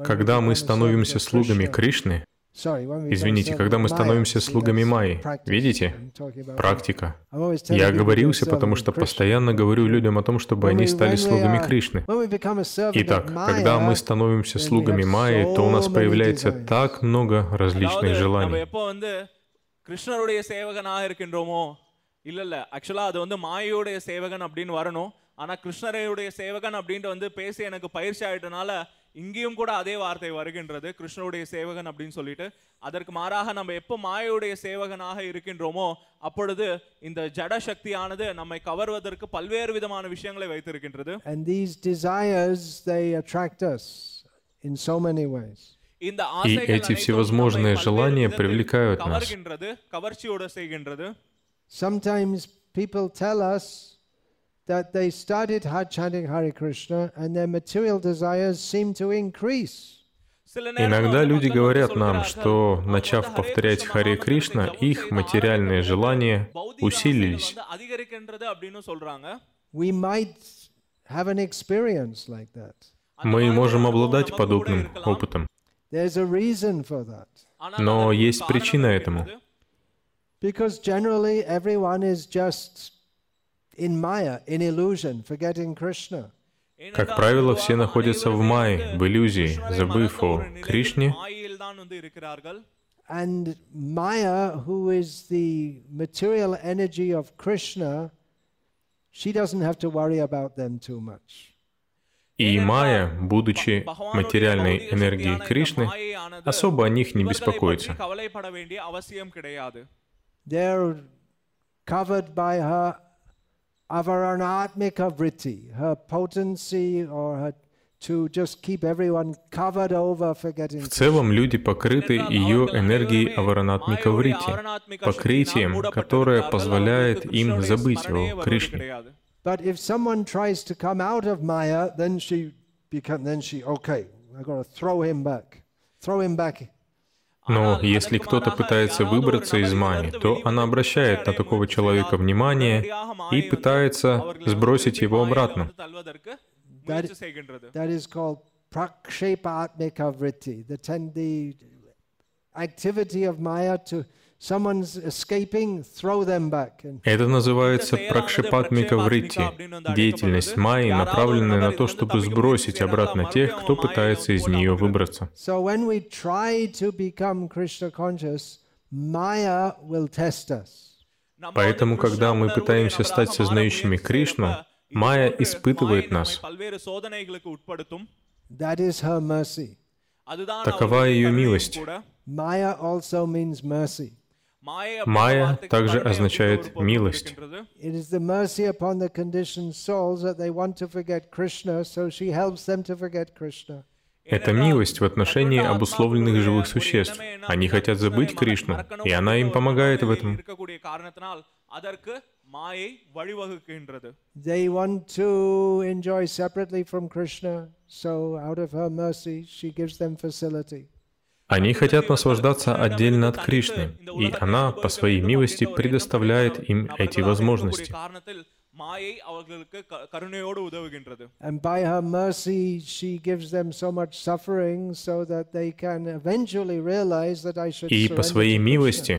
Speaker 1: Когда мы становимся слугами Кришны,
Speaker 2: Sorry, when we become
Speaker 1: Извините,
Speaker 2: servant
Speaker 1: когда
Speaker 2: of
Speaker 1: мы
Speaker 2: Maya,
Speaker 1: становимся
Speaker 2: see,
Speaker 1: слугами
Speaker 2: that's
Speaker 1: Майи,
Speaker 2: practice.
Speaker 1: видите?
Speaker 2: I'm talking about
Speaker 1: практика.
Speaker 2: I'm always telling
Speaker 1: Я
Speaker 2: people
Speaker 1: говорился,
Speaker 2: they're
Speaker 1: потому
Speaker 2: servant
Speaker 1: что
Speaker 2: of Krishna.
Speaker 1: постоянно говорю людям о том, чтобы
Speaker 2: When
Speaker 1: они
Speaker 2: we-
Speaker 1: стали
Speaker 2: when we
Speaker 1: слугами
Speaker 2: are-
Speaker 1: Кришны.
Speaker 2: when we become a servant of
Speaker 1: Итак,
Speaker 2: Maya,
Speaker 1: когда мы становимся
Speaker 2: then we
Speaker 1: слугами
Speaker 2: have
Speaker 1: Майи, то у нас
Speaker 2: so many
Speaker 1: появляется
Speaker 2: desires.
Speaker 1: так много
Speaker 3: அதாவது
Speaker 1: различных
Speaker 3: நம்ம
Speaker 1: желаний.
Speaker 3: எப்போ வந்து கிருஷ்ணருடைய சேவகனாக இருக்கின்றோமோ இல்ல இல்ல ஆக்சுவலா அது வந்து மாயோடைய சேவகன் அப்படின்னு வரணும் ஆனா கிருஷ்ணரையுடைய சேவகன் அப்படின்ட்டு வந்து பேசி எனக்கு பயிற்சி ஆயிட்டனால இங்கேயும் கூட அதே வார்த்தை வருகின்றது கிருஷ்ணருடைய சேவகன் அப்படின்னு சொல்லிட்டு அதற்கு மாறாக நம்ம எப்போ மாயோடைய சேவகனாக இருக்கின்றோமோ அப்பொழுது இந்த ஜட சக்தியானது நம்மை கவர்வதற்கு பல்வேறு விதமான விஷயங்களை வைத்திருக்கின்றது
Speaker 2: and these desires they attract us in so many ways.
Speaker 3: இந்த
Speaker 1: И
Speaker 3: ஆசைகள்
Speaker 1: эти
Speaker 3: அனைத்தும்
Speaker 1: всевозможные
Speaker 3: நம்மை பல்வேறு
Speaker 1: желания
Speaker 3: விதத்தில்
Speaker 1: привлекают нас.
Speaker 3: கவர்கின்றது கவர்ச்சியோட செய்கின்றது
Speaker 2: Sometimes people tell us that they started chanting Hare Krishna and their material desires seemed to increase.
Speaker 1: Иногда люди говорят нам, что, начав повторять Харе Кришна, их материальные желания усилились. Мы можем обладать подобным опытом. Но есть причина
Speaker 3: этому.
Speaker 2: Because generally everyone is just
Speaker 1: Как правило, все находятся в
Speaker 3: Майе,
Speaker 1: в иллюзии, забыв о Кришне.
Speaker 2: And Maya, who is the material energy of Krishna, she doesn't have to worry about them too much.
Speaker 1: И Майя, будучи материальной энергией Кришны, особо о них не беспокоится.
Speaker 2: They're covered by her avaranatmika vritti, her potency or her to just keep everyone covered over forgetting
Speaker 1: В целом люди покрыты ее энергией Аваранатмика Врити, покрытием, которое позволяет им забыть о Кришне.
Speaker 2: But if someone tries to come out of Maya, then she become then she okay. I got to throw him back, throw him back.
Speaker 1: Но если кто-то пытается выбраться из Майи, то она обращает на такого человека внимание и пытается сбросить его обратно.
Speaker 2: That
Speaker 1: это называется пракшипатмика вритти, деятельность майи, направленная на то, чтобы сбросить обратно тех, кто пытается из нее выбраться. Поэтому, когда мы пытаемся стать сознающими Кришну, Майя испытывает нас. Такова ее милость.
Speaker 2: Майя also means mercy.
Speaker 1: Майя также означает милость. Это милость в отношении обусловленных живых существ. Они хотят забыть Кришну, и она им помогает в этом.
Speaker 2: They want to enjoy separately from Krishna, so out of her mercy, she gives them facility.
Speaker 1: Они хотят наслаждаться отдельно от Кришны, и она по своей милости предоставляет им эти возможности.
Speaker 2: And by her mercy, she gives them so much suffering so that they can eventually realize that I should
Speaker 1: И по своей милости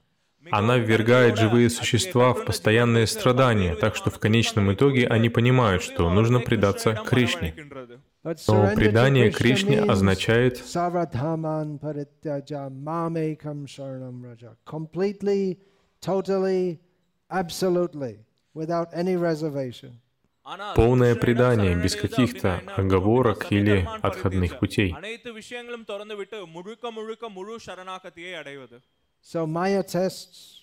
Speaker 1: она ввергает живые существа в постоянные страдания, так что в конечном итоге они понимают, что нужно предаться Кришне. Но предание Кришне означает полное предание без каких-то оговорок или отходных путей.
Speaker 2: So Maya tests,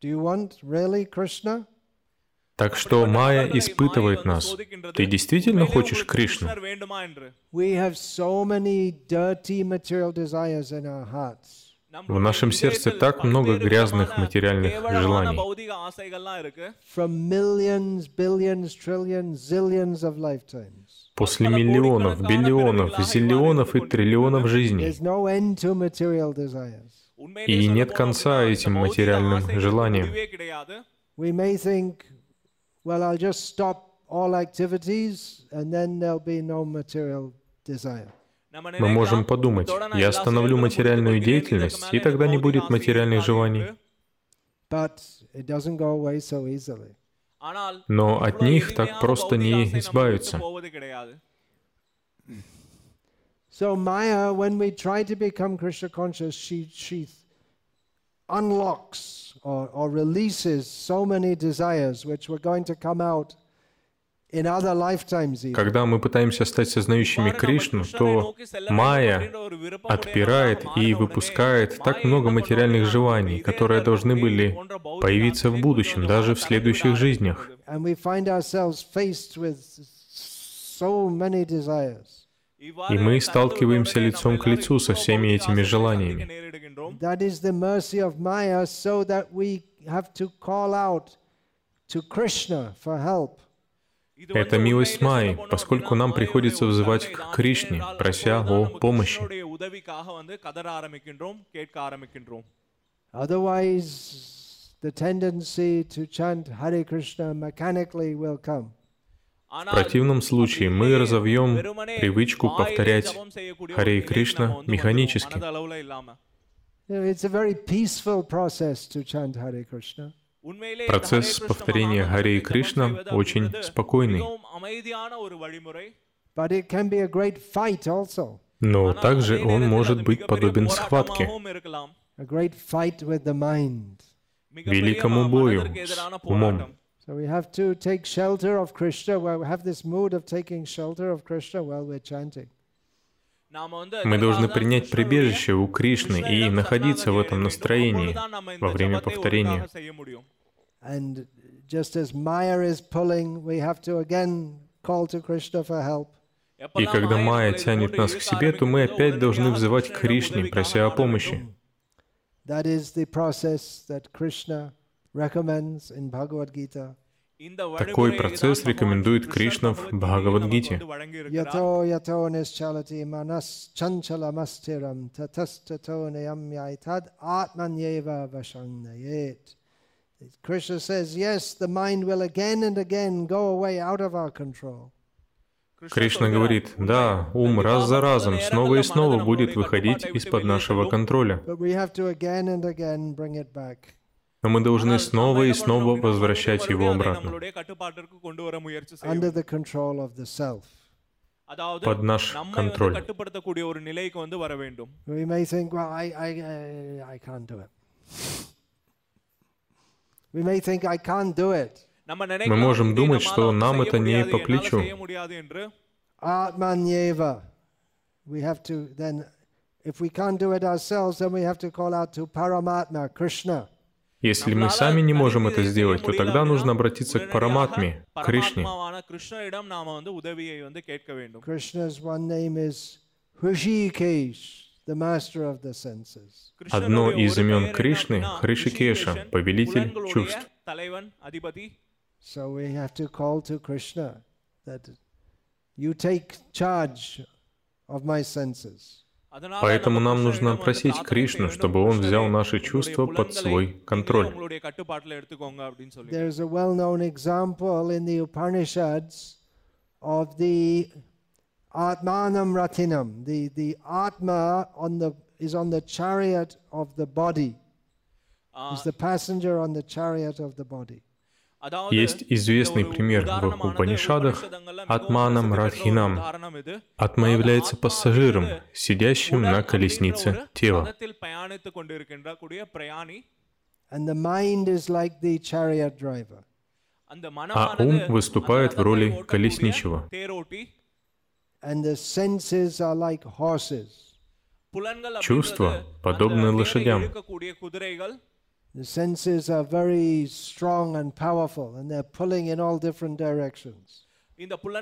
Speaker 2: do you want really Krishna?
Speaker 1: Так что Майя испытывает нас. Ты действительно хочешь Кришну? В нашем сердце так много грязных материальных желаний. После миллионов, биллионов, зиллионов и триллионов жизней. И нет конца этим материальным желаниям
Speaker 2: well, I'll just stop all activities, and then there'll be no material desire.
Speaker 1: Мы можем подумать, я остановлю материальную деятельность, и тогда не будет материальных желаний. Но от них так просто не избавиться.
Speaker 2: So Maya, when we try to become Krishna conscious, she, she unlocks or, or releases so many desires which were going to come out
Speaker 1: Когда мы пытаемся стать сознающими Кришну, то Майя отпирает и выпускает так много материальных желаний, которые должны были появиться в будущем, даже в следующих жизнях. И мы сталкиваемся лицом к лицу со всеми этими желаниями миром.
Speaker 2: That is the mercy of Maya, so that we have to call out to Krishna for help.
Speaker 1: Это милость Майи, поскольку нам приходится взывать к Кришне, прося о помощи. В противном случае мы разовьем привычку повторять Харе Кришна механически.
Speaker 2: It's a very peaceful process to chant Hare Krishna.
Speaker 1: Процесс повторения Харе Кришна очень спокойный.
Speaker 2: But it can be a great fight also.
Speaker 1: Но также он может быть подобен схватке,
Speaker 2: a great fight with the mind.
Speaker 1: великому бою с умом.
Speaker 2: So we have to take shelter of Krishna. Well, we have this mood of taking shelter of Krishna while we're chanting.
Speaker 1: Мы должны принять прибежище у Кришны и находиться в этом настроении во время повторения. И когда Майя тянет нас к себе, то мы опять должны взывать к Кришне, прося о помощи.
Speaker 2: That is the process that Krishna recommends in Bhagavad Gita.
Speaker 1: Такой процесс рекомендует Кришна в Бхагавадгите.
Speaker 2: Krishna.
Speaker 1: Кришна говорит, да, ум раз за разом снова и снова будет выходить из-под нашего контроля но мы должны снова и снова возвращать его обратно под наш контроль.
Speaker 3: Мы
Speaker 1: можем думать, что нам это не по плечу.
Speaker 2: Atmanyeva. We have to then, if we can't do it ourselves, then we have to call out to Paramatma, Krishna.
Speaker 1: Если мы сами не можем это сделать, то тогда нужно обратиться к Параматме, Кришне. Одно из имен Кришны — Хришикеша, повелитель чувств.
Speaker 2: Of my senses.
Speaker 1: Поэтому нам нужно просить Кришну, чтобы он взял наши чувства под свой контроль.
Speaker 2: There's a well-known example in the Upanishads of the Atmanam Ratinam. The, the Atma on the, is on the chariot of the body, is the passenger on the chariot of the body.
Speaker 1: Есть известный пример в Упанишадах Атманам Радхинам. Атма является пассажиром, сидящим на колеснице тела.
Speaker 3: А
Speaker 1: ум выступает в роли колесничего. Чувства подобны лошадям.
Speaker 2: The senses are very strong and powerful, and they're pulling in all different directions.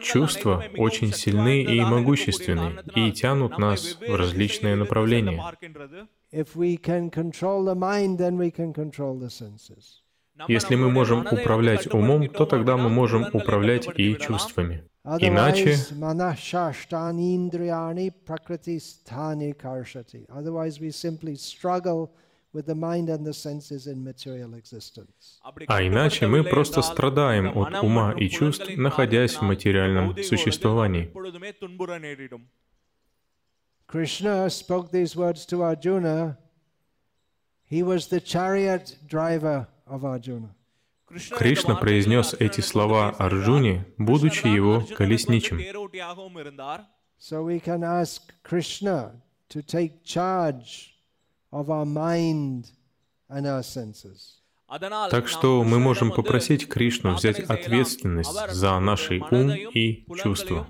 Speaker 1: Чувства очень сильны и могущественны и тянут нас в различные направления. Если мы можем управлять умом, то тогда мы можем управлять и чувствами. Иначе...
Speaker 3: Иначе
Speaker 1: а иначе мы просто страдаем от ума и чувств, находясь в материальном существовании. Кришна произнес эти слова Арджуне, будучи его
Speaker 3: колесничем.
Speaker 2: So we can ask Krishna to take charge
Speaker 1: так что мы можем попросить Кришну взять ответственность за наш ум и чувства.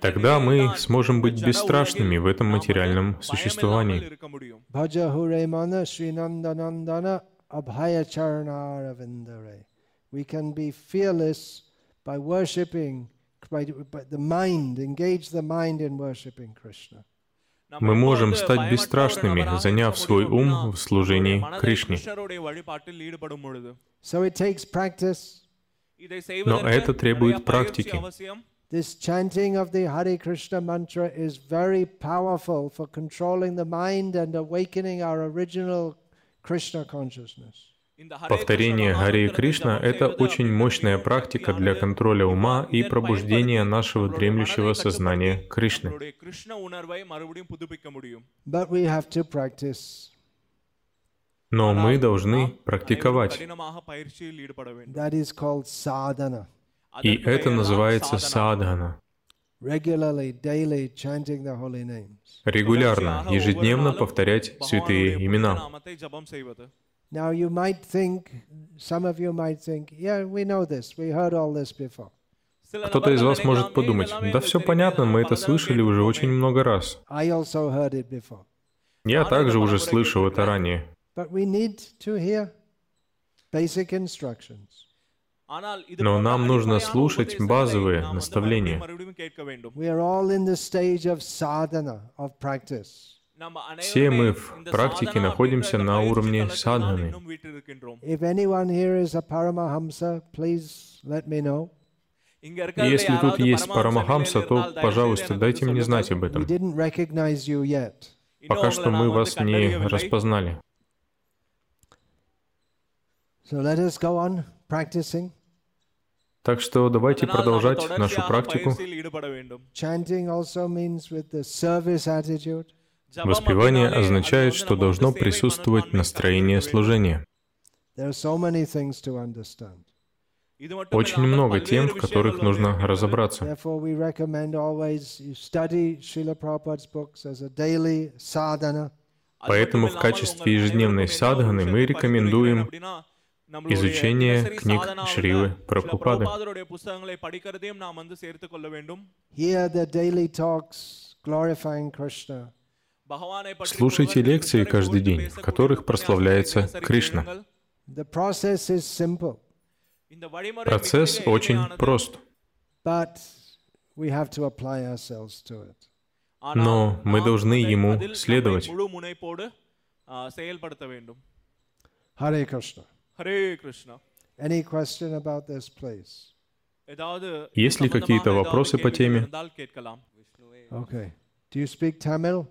Speaker 1: Тогда мы сможем быть бесстрашными в этом материальном существовании.
Speaker 2: We can be fearless by worshipping
Speaker 1: мы можем стать бесстрашными, заняв свой ум в служении Кришне.
Speaker 3: Но
Speaker 1: это требует практики.
Speaker 2: This chanting of the Hare Krishna mantra is very powerful for controlling the mind and awakening our original Krishna consciousness.
Speaker 1: Повторение
Speaker 3: Гарри
Speaker 1: Кришна — это очень мощная практика для контроля ума и пробуждения нашего дремлющего сознания Кришны. Но мы должны практиковать. И это называется садхана. Регулярно, ежедневно повторять святые имена.
Speaker 2: Now you might think, some of you might think, yeah, we know this, we heard all this before.
Speaker 1: Кто-то из вас может подумать, да все понятно, мы это слышали уже очень много раз. Я также уже слышал это ранее. Но нам нужно слушать базовые наставления. Все мы в практике находимся на уровне
Speaker 3: садханы.
Speaker 1: Если тут есть Парамахамса, то, пожалуйста, дайте мне знать об этом. Пока что мы вас не распознали. Так что давайте продолжать нашу практику. Воспевание означает, что должно присутствовать настроение служения. Очень много тем, в которых нужно разобраться. Поэтому в качестве ежедневной садханы мы рекомендуем изучение книг Шрилы Прабхупады.
Speaker 2: Here the daily talks glorifying Krishna.
Speaker 1: Слушайте лекции каждый день, в которых прославляется Кришна. Процесс очень прост. Но мы должны ему следовать.
Speaker 2: Hare Krishna.
Speaker 1: Есть ли какие-то вопросы по теме?
Speaker 2: Okay. Do you speak Tamil?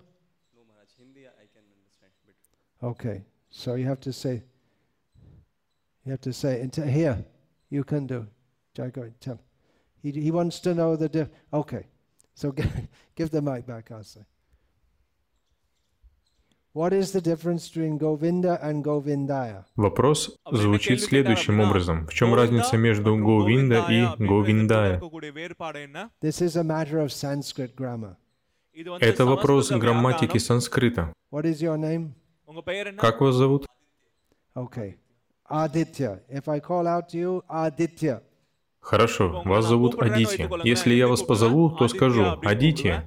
Speaker 2: Okay. So you have to say, you have to say, here, you can do. Jago, tell. He, he wants to know the difference. Okay. So give the mic back, Asa. What is the difference between Govinda and Govindaya?
Speaker 1: Вопрос звучит следующим образом. В чем разница между Говинда и Говиндая?
Speaker 2: This is a matter of Sanskrit grammar.
Speaker 1: Это вопрос грамматики санскрита.
Speaker 2: What is your name?
Speaker 1: Как вас зовут?
Speaker 2: Okay. Aditya. If I call out to you, Aditya.
Speaker 1: Хорошо, вас зовут Адити. Если я вас позову, то скажу Адити.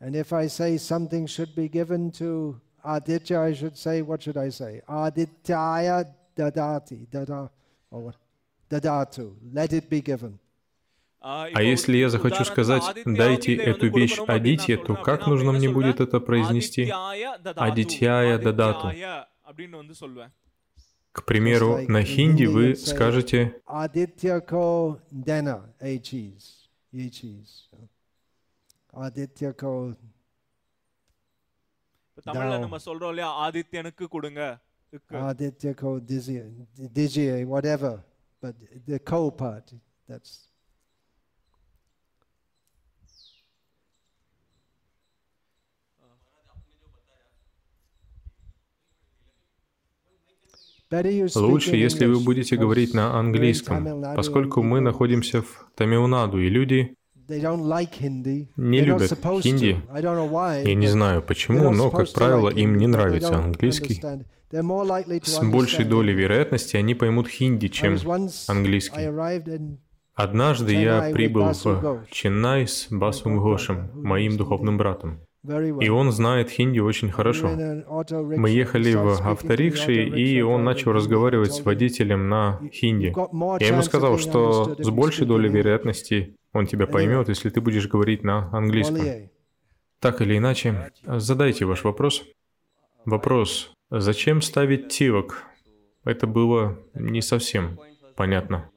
Speaker 2: And if I say something should be given to Aditya, I should say, what should I say? Adityaya dadati, dada, or what? Dadatu, let it be given.
Speaker 1: А если я захочу сказать «дайте эту вещь Адитье», то как нужно мне будет это произнести? Адитьяя дадату.
Speaker 3: அப்படின்னு வந்து சொல்லுவேன்
Speaker 1: К примеру,
Speaker 2: like
Speaker 1: на
Speaker 2: in
Speaker 1: хинди
Speaker 2: Hindi
Speaker 1: вы
Speaker 2: you'd say-
Speaker 1: скажете
Speaker 2: Aditya ko dena. A cheese. Ye cheese. Aditya ko.
Speaker 3: இப்ப தமிழ்ல
Speaker 2: Dao.
Speaker 3: நம்ம சொல்றோம் இல்லையா ஆதித்யனுக்கு கொடுங்க இக்கு.
Speaker 2: Aditya ko dizye. Dizye, whatever. But the ko part, that's.
Speaker 1: Лучше, если вы будете говорить на английском, поскольку мы находимся в Тамилнаду, и люди, не любят хинди. я не знаю почему, но, как правило, им не нравится английский. С большей долей вероятности они поймут хинди, чем английский. Однажды я прибыл в. Ченнай с Басом Гошем, моим духовным братом. И он знает хинди очень хорошо. Мы ехали в авторикше, и он начал разговаривать с водителем на
Speaker 2: "You-
Speaker 1: хинди. Я ему сказал, что с большей долей
Speaker 2: in English."
Speaker 1: вероятности он тебя поймет, если ты будешь говорить на английском. Так или иначе, задайте ваш вопрос. Вопрос. Зачем ставить тивок? Это было не совсем понятно.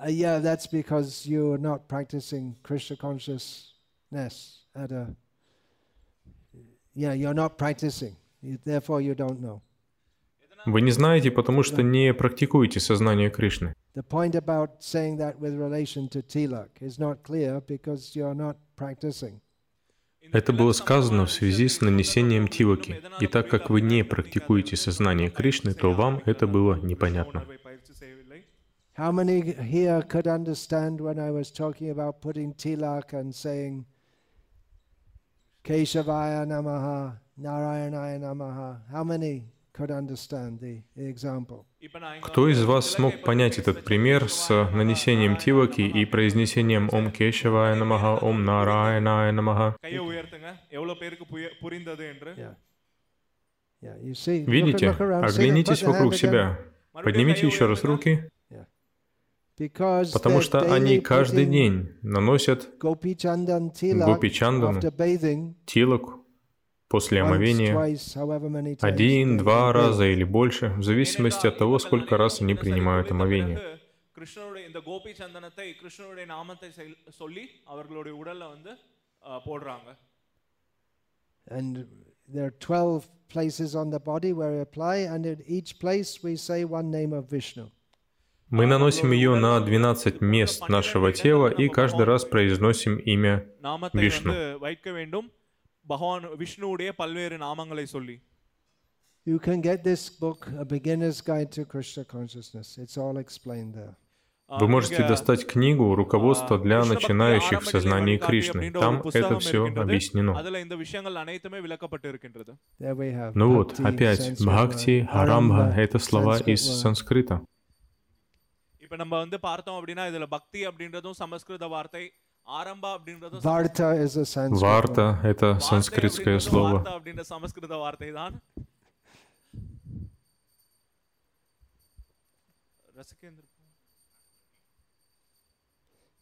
Speaker 2: Uh, yeah, that's because you're not practicing Krishna consciousness at a. Yeah, you're not practicing. You, therefore, you don't know.
Speaker 1: Вы не знаете, потому что не практикуете сознание Кришны. Это было сказано в связи с нанесением тилаки. И так как вы не практикуете сознание Кришны, то вам это было непонятно.
Speaker 2: How many here could understand when I was talking about putting tilak and saying, Keshavaya Namaha, Narayanaya Namaha. How many could understand the example?
Speaker 1: Кто из вас смог понять этот пример с нанесением тилаки и произнесением Ом Кешавая Намаха, Ом Нараяная Намаха? Видите? Оглянитесь вокруг себя. Поднимите еще раз руки потому что они каждый день наносят
Speaker 2: гопичандан,
Speaker 1: тилок, после омовения один, два раза или больше, в зависимости от того, сколько раз они принимают омовение.
Speaker 2: And there are 12 places on the body where we apply, and at each place we say one name of Vishnu.
Speaker 1: Мы наносим ее на 12 мест нашего тела и каждый раз произносим имя
Speaker 3: Вишну.
Speaker 2: You can get this book, A Beginner's Guide to Krishna Consciousness. It's all explained there.
Speaker 1: Вы можете достать книгу «Руководство для начинающих в сознании Кришны». Там это все объяснено. Ну вот, опять, бхакти,
Speaker 2: харамбха —
Speaker 1: это слова из санскрита.
Speaker 3: இப்ப நம்ம வந்து பார்த்தோம் அப்படின்னா இதுல பக்தி அப்படின்றதும் சமஸ்கிருத வார்த்தை ஆரம்பா அப்படின்றதும்
Speaker 2: Varta is a Sanskrit word.
Speaker 1: Варта — это
Speaker 3: வார்த்தை
Speaker 1: санскритское
Speaker 3: அப்படின்றது
Speaker 1: слово.
Speaker 3: வார்த்தை அப்படின்ற சமஸ்கிருத வார்த்தை தான் ரசிகேந்திர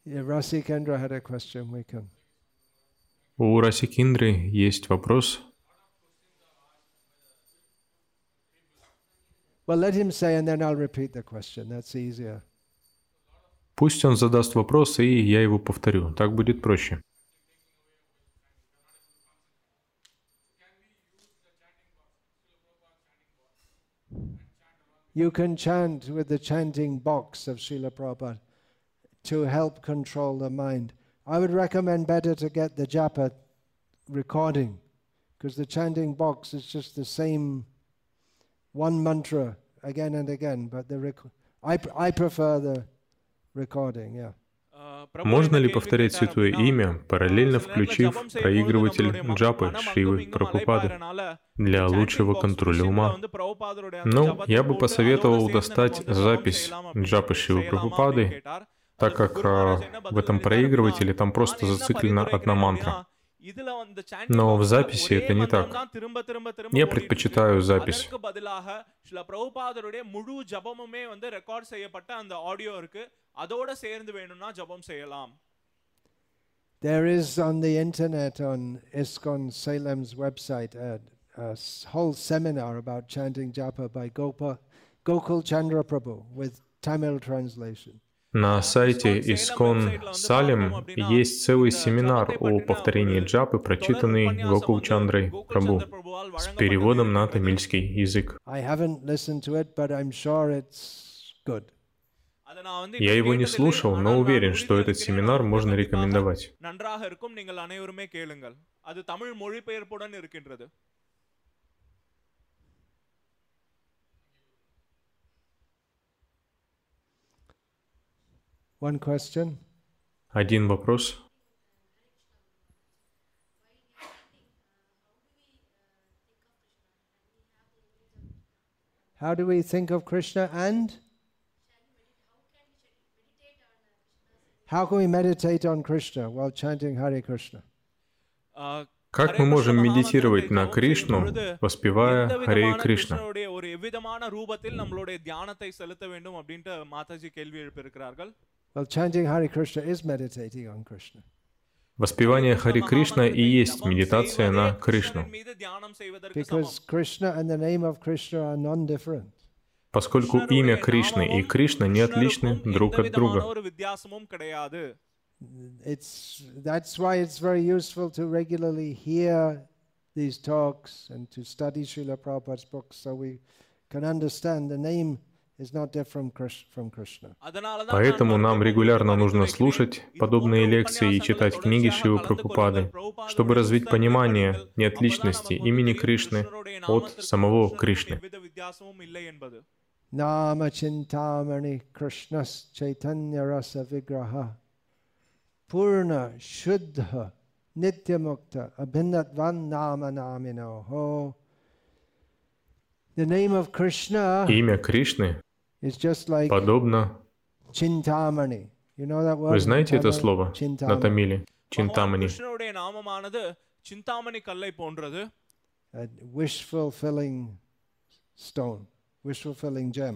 Speaker 2: Yeah, Rasi Kendra had a question. We can.
Speaker 1: У Расикиндры есть вопрос.
Speaker 2: Well, let him say, and then I'll repeat the question. That's easier.
Speaker 1: Пусть он задаст вопрос, и я его повторю. Так будет проще.
Speaker 2: You can chant with the chanting box of Srila Prabhupada to help control the mind. I would recommend better to get the japa recording because the chanting box is just the same one mantra again and again. But the rec- I, pr- I prefer the
Speaker 1: Можно ли повторять святое имя, параллельно включив проигрыватель джапы Шривы Прабхупады для лучшего контроля ума? Ну, я бы посоветовал достать запись джапы
Speaker 3: Шривы
Speaker 1: Прабхупады, так как а, в этом проигрывателе там просто зациклена одна мантра. Но в записи это не так. Я предпочитаю запись.
Speaker 2: There is on the internet, on ISKCON Salem's website, a, a whole seminar about chanting japa by Gopa, Gokul Chandra Prabhu with Tamil translation.
Speaker 1: На сайте Искон Салим есть целый семинар о повторении джапы, прочитанный Гоку Чандрой Прабу с переводом на тамильский язык. Я его не слушал, но уверен, что этот семинар можно рекомендовать.
Speaker 2: One question.
Speaker 1: Один вопрос.
Speaker 2: How do we think of Krishna and? How can we meditate on Krishna while chanting Hare Krishna?
Speaker 3: ஆஹ்,
Speaker 1: Как
Speaker 3: ஹரே
Speaker 1: мы можем
Speaker 3: கிருஷ்ண
Speaker 1: медитировать на
Speaker 3: மகாமந்திரத்தை
Speaker 1: Кришну,
Speaker 3: ஜெபம் செய்யும் பொழுது
Speaker 1: воспевая
Speaker 3: எந்த
Speaker 1: Харе
Speaker 3: விதமான
Speaker 1: Кришна?
Speaker 3: கிருஷ்ணனுடைய ஒரு எவ்விதமான ரூபத்தில் நம்மளுடைய தியானத்தை செலுத்த வேண்டும் அப்படின்ட்டு மாதாஜி கேள்வி எழுப்பியிருக்கிறார்கள்
Speaker 1: Воспевание Хари Кришна и есть медитация на Кришну. Поскольку имя Кришны и Кришна не отличны друг от друга.
Speaker 2: It's, that's why it's very useful to regularly hear these talks and to study Srila Prabhupada's books so we can understand the name
Speaker 1: Поэтому нам регулярно нужно слушать подобные лекции и читать книги Шивы Прабхупады, чтобы развить понимание неотличности имени Кришны от самого Кришны. Имя Кришны подобно,
Speaker 2: Chintamani. You know that word?
Speaker 1: вы
Speaker 2: in
Speaker 1: знаете это
Speaker 2: Tamil?
Speaker 1: слово на
Speaker 2: Chintamani.
Speaker 1: тамиле,
Speaker 3: பகவான்
Speaker 1: Чинтамани.
Speaker 3: கிருஷ்ணருடைய நாமமானது சிந்தாமணி கல்லை போன்றது
Speaker 2: A wish fulfilling stone, wish fulfilling gem.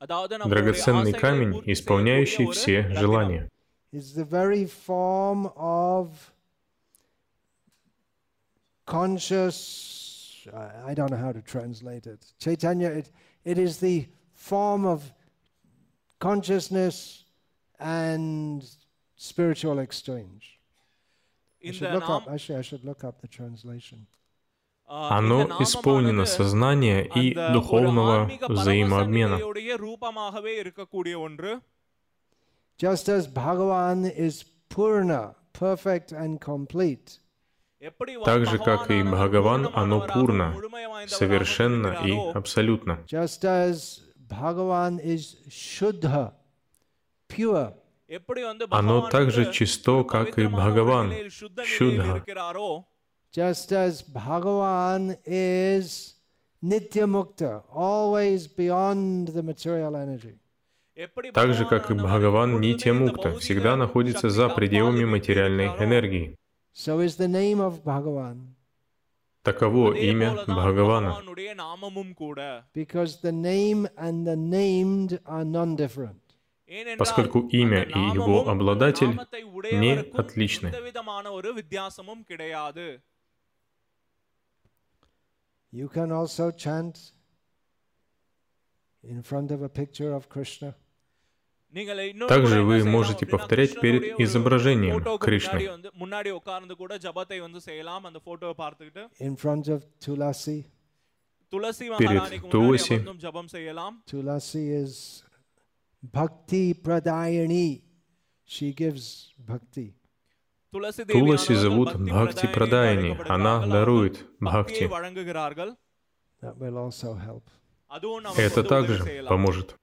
Speaker 3: அதாவது நம்மளுடைய
Speaker 1: Драгоценный
Speaker 3: ஆசைகளை
Speaker 1: камень,
Speaker 3: பூர்த்தி
Speaker 1: исполняющий
Speaker 3: செய்யக்கூடிய
Speaker 1: все
Speaker 3: ஒரு ரத்தினம்.
Speaker 1: желания.
Speaker 2: It's the very form of conscious, I- I don't know how to translate it. Chaitanya, it, it is the form of consciousness and spiritual exchange. I should, look up, actually, I should look up the translation.
Speaker 1: Оно исполнено сознания и духовного взаимообмена.
Speaker 2: Just as Bhagavan is purna, perfect and complete.
Speaker 1: Так же, как и Бхагаван, оно пурно, совершенно и абсолютно.
Speaker 2: Just as Бхагаван is shuddha, pure.
Speaker 1: Оно так же чисто, как и Бхагаван,
Speaker 3: Шудха.
Speaker 2: Just as Bhagavan is nitya mukta, always beyond the material energy.
Speaker 1: Так же, как и Бхагаван Нитья Мукта, всегда находится за пределами материальной энергии.
Speaker 2: So is the name of Bhagavan.
Speaker 1: Таково имя Бхагавана. Поскольку имя и его обладатель
Speaker 3: не
Speaker 1: отличны.
Speaker 2: You can also chant in front of a picture of Krishna.
Speaker 1: Также вы можете повторять перед изображением Кришны. Перед
Speaker 3: Туласи.
Speaker 2: Туласи is bhakti pradayani. She gives bhakti.
Speaker 1: Туласи зовут Бхакти
Speaker 3: Прадайни.
Speaker 1: Она дарует Бхакти. Это также поможет.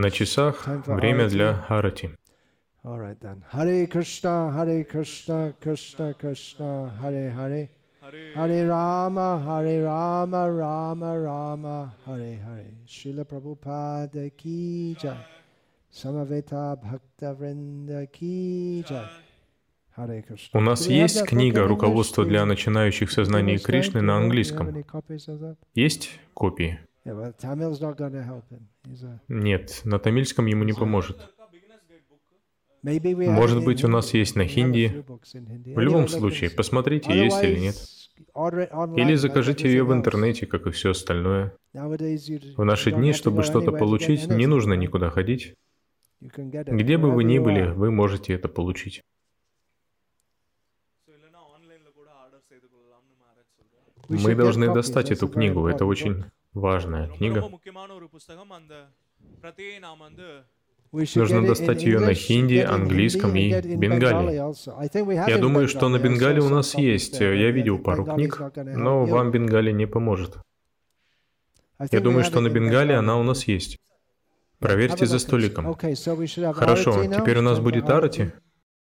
Speaker 1: На часах время для Арати.
Speaker 2: All right then. Hare Krishna, Hare Krishna, Krishna Krishna, Hare Hare.
Speaker 3: Hare
Speaker 2: Hare Rama, Hare Rama, Rama Rama, Hare Hare. Srila Prabhupada ki jai. Samaveta Bhakta Vrinda ki jai. Hare Krishna.
Speaker 1: У нас есть книга «Руководство для начинающих
Speaker 2: English
Speaker 1: Кришны» на английском. Есть копии? Нет, на тамильском ему не поможет. Может быть, у нас есть на хинди. В любом случае, посмотрите, есть или нет. Или закажите ее в интернете, как и все остальное. В наши дни, чтобы что-то получить, не нужно никуда ходить. Где бы вы ни были, вы можете это получить. Мы должны достать эту книгу. Это очень важная книга. Нужно достать ее на хинди, английском и бенгале. Я думаю, что на бенгале у нас есть. Я видел пару книг, но вам бенгале не поможет. Я думаю, что на бенгале она у нас есть. Проверьте за столиком. Хорошо, теперь у нас будет Арати.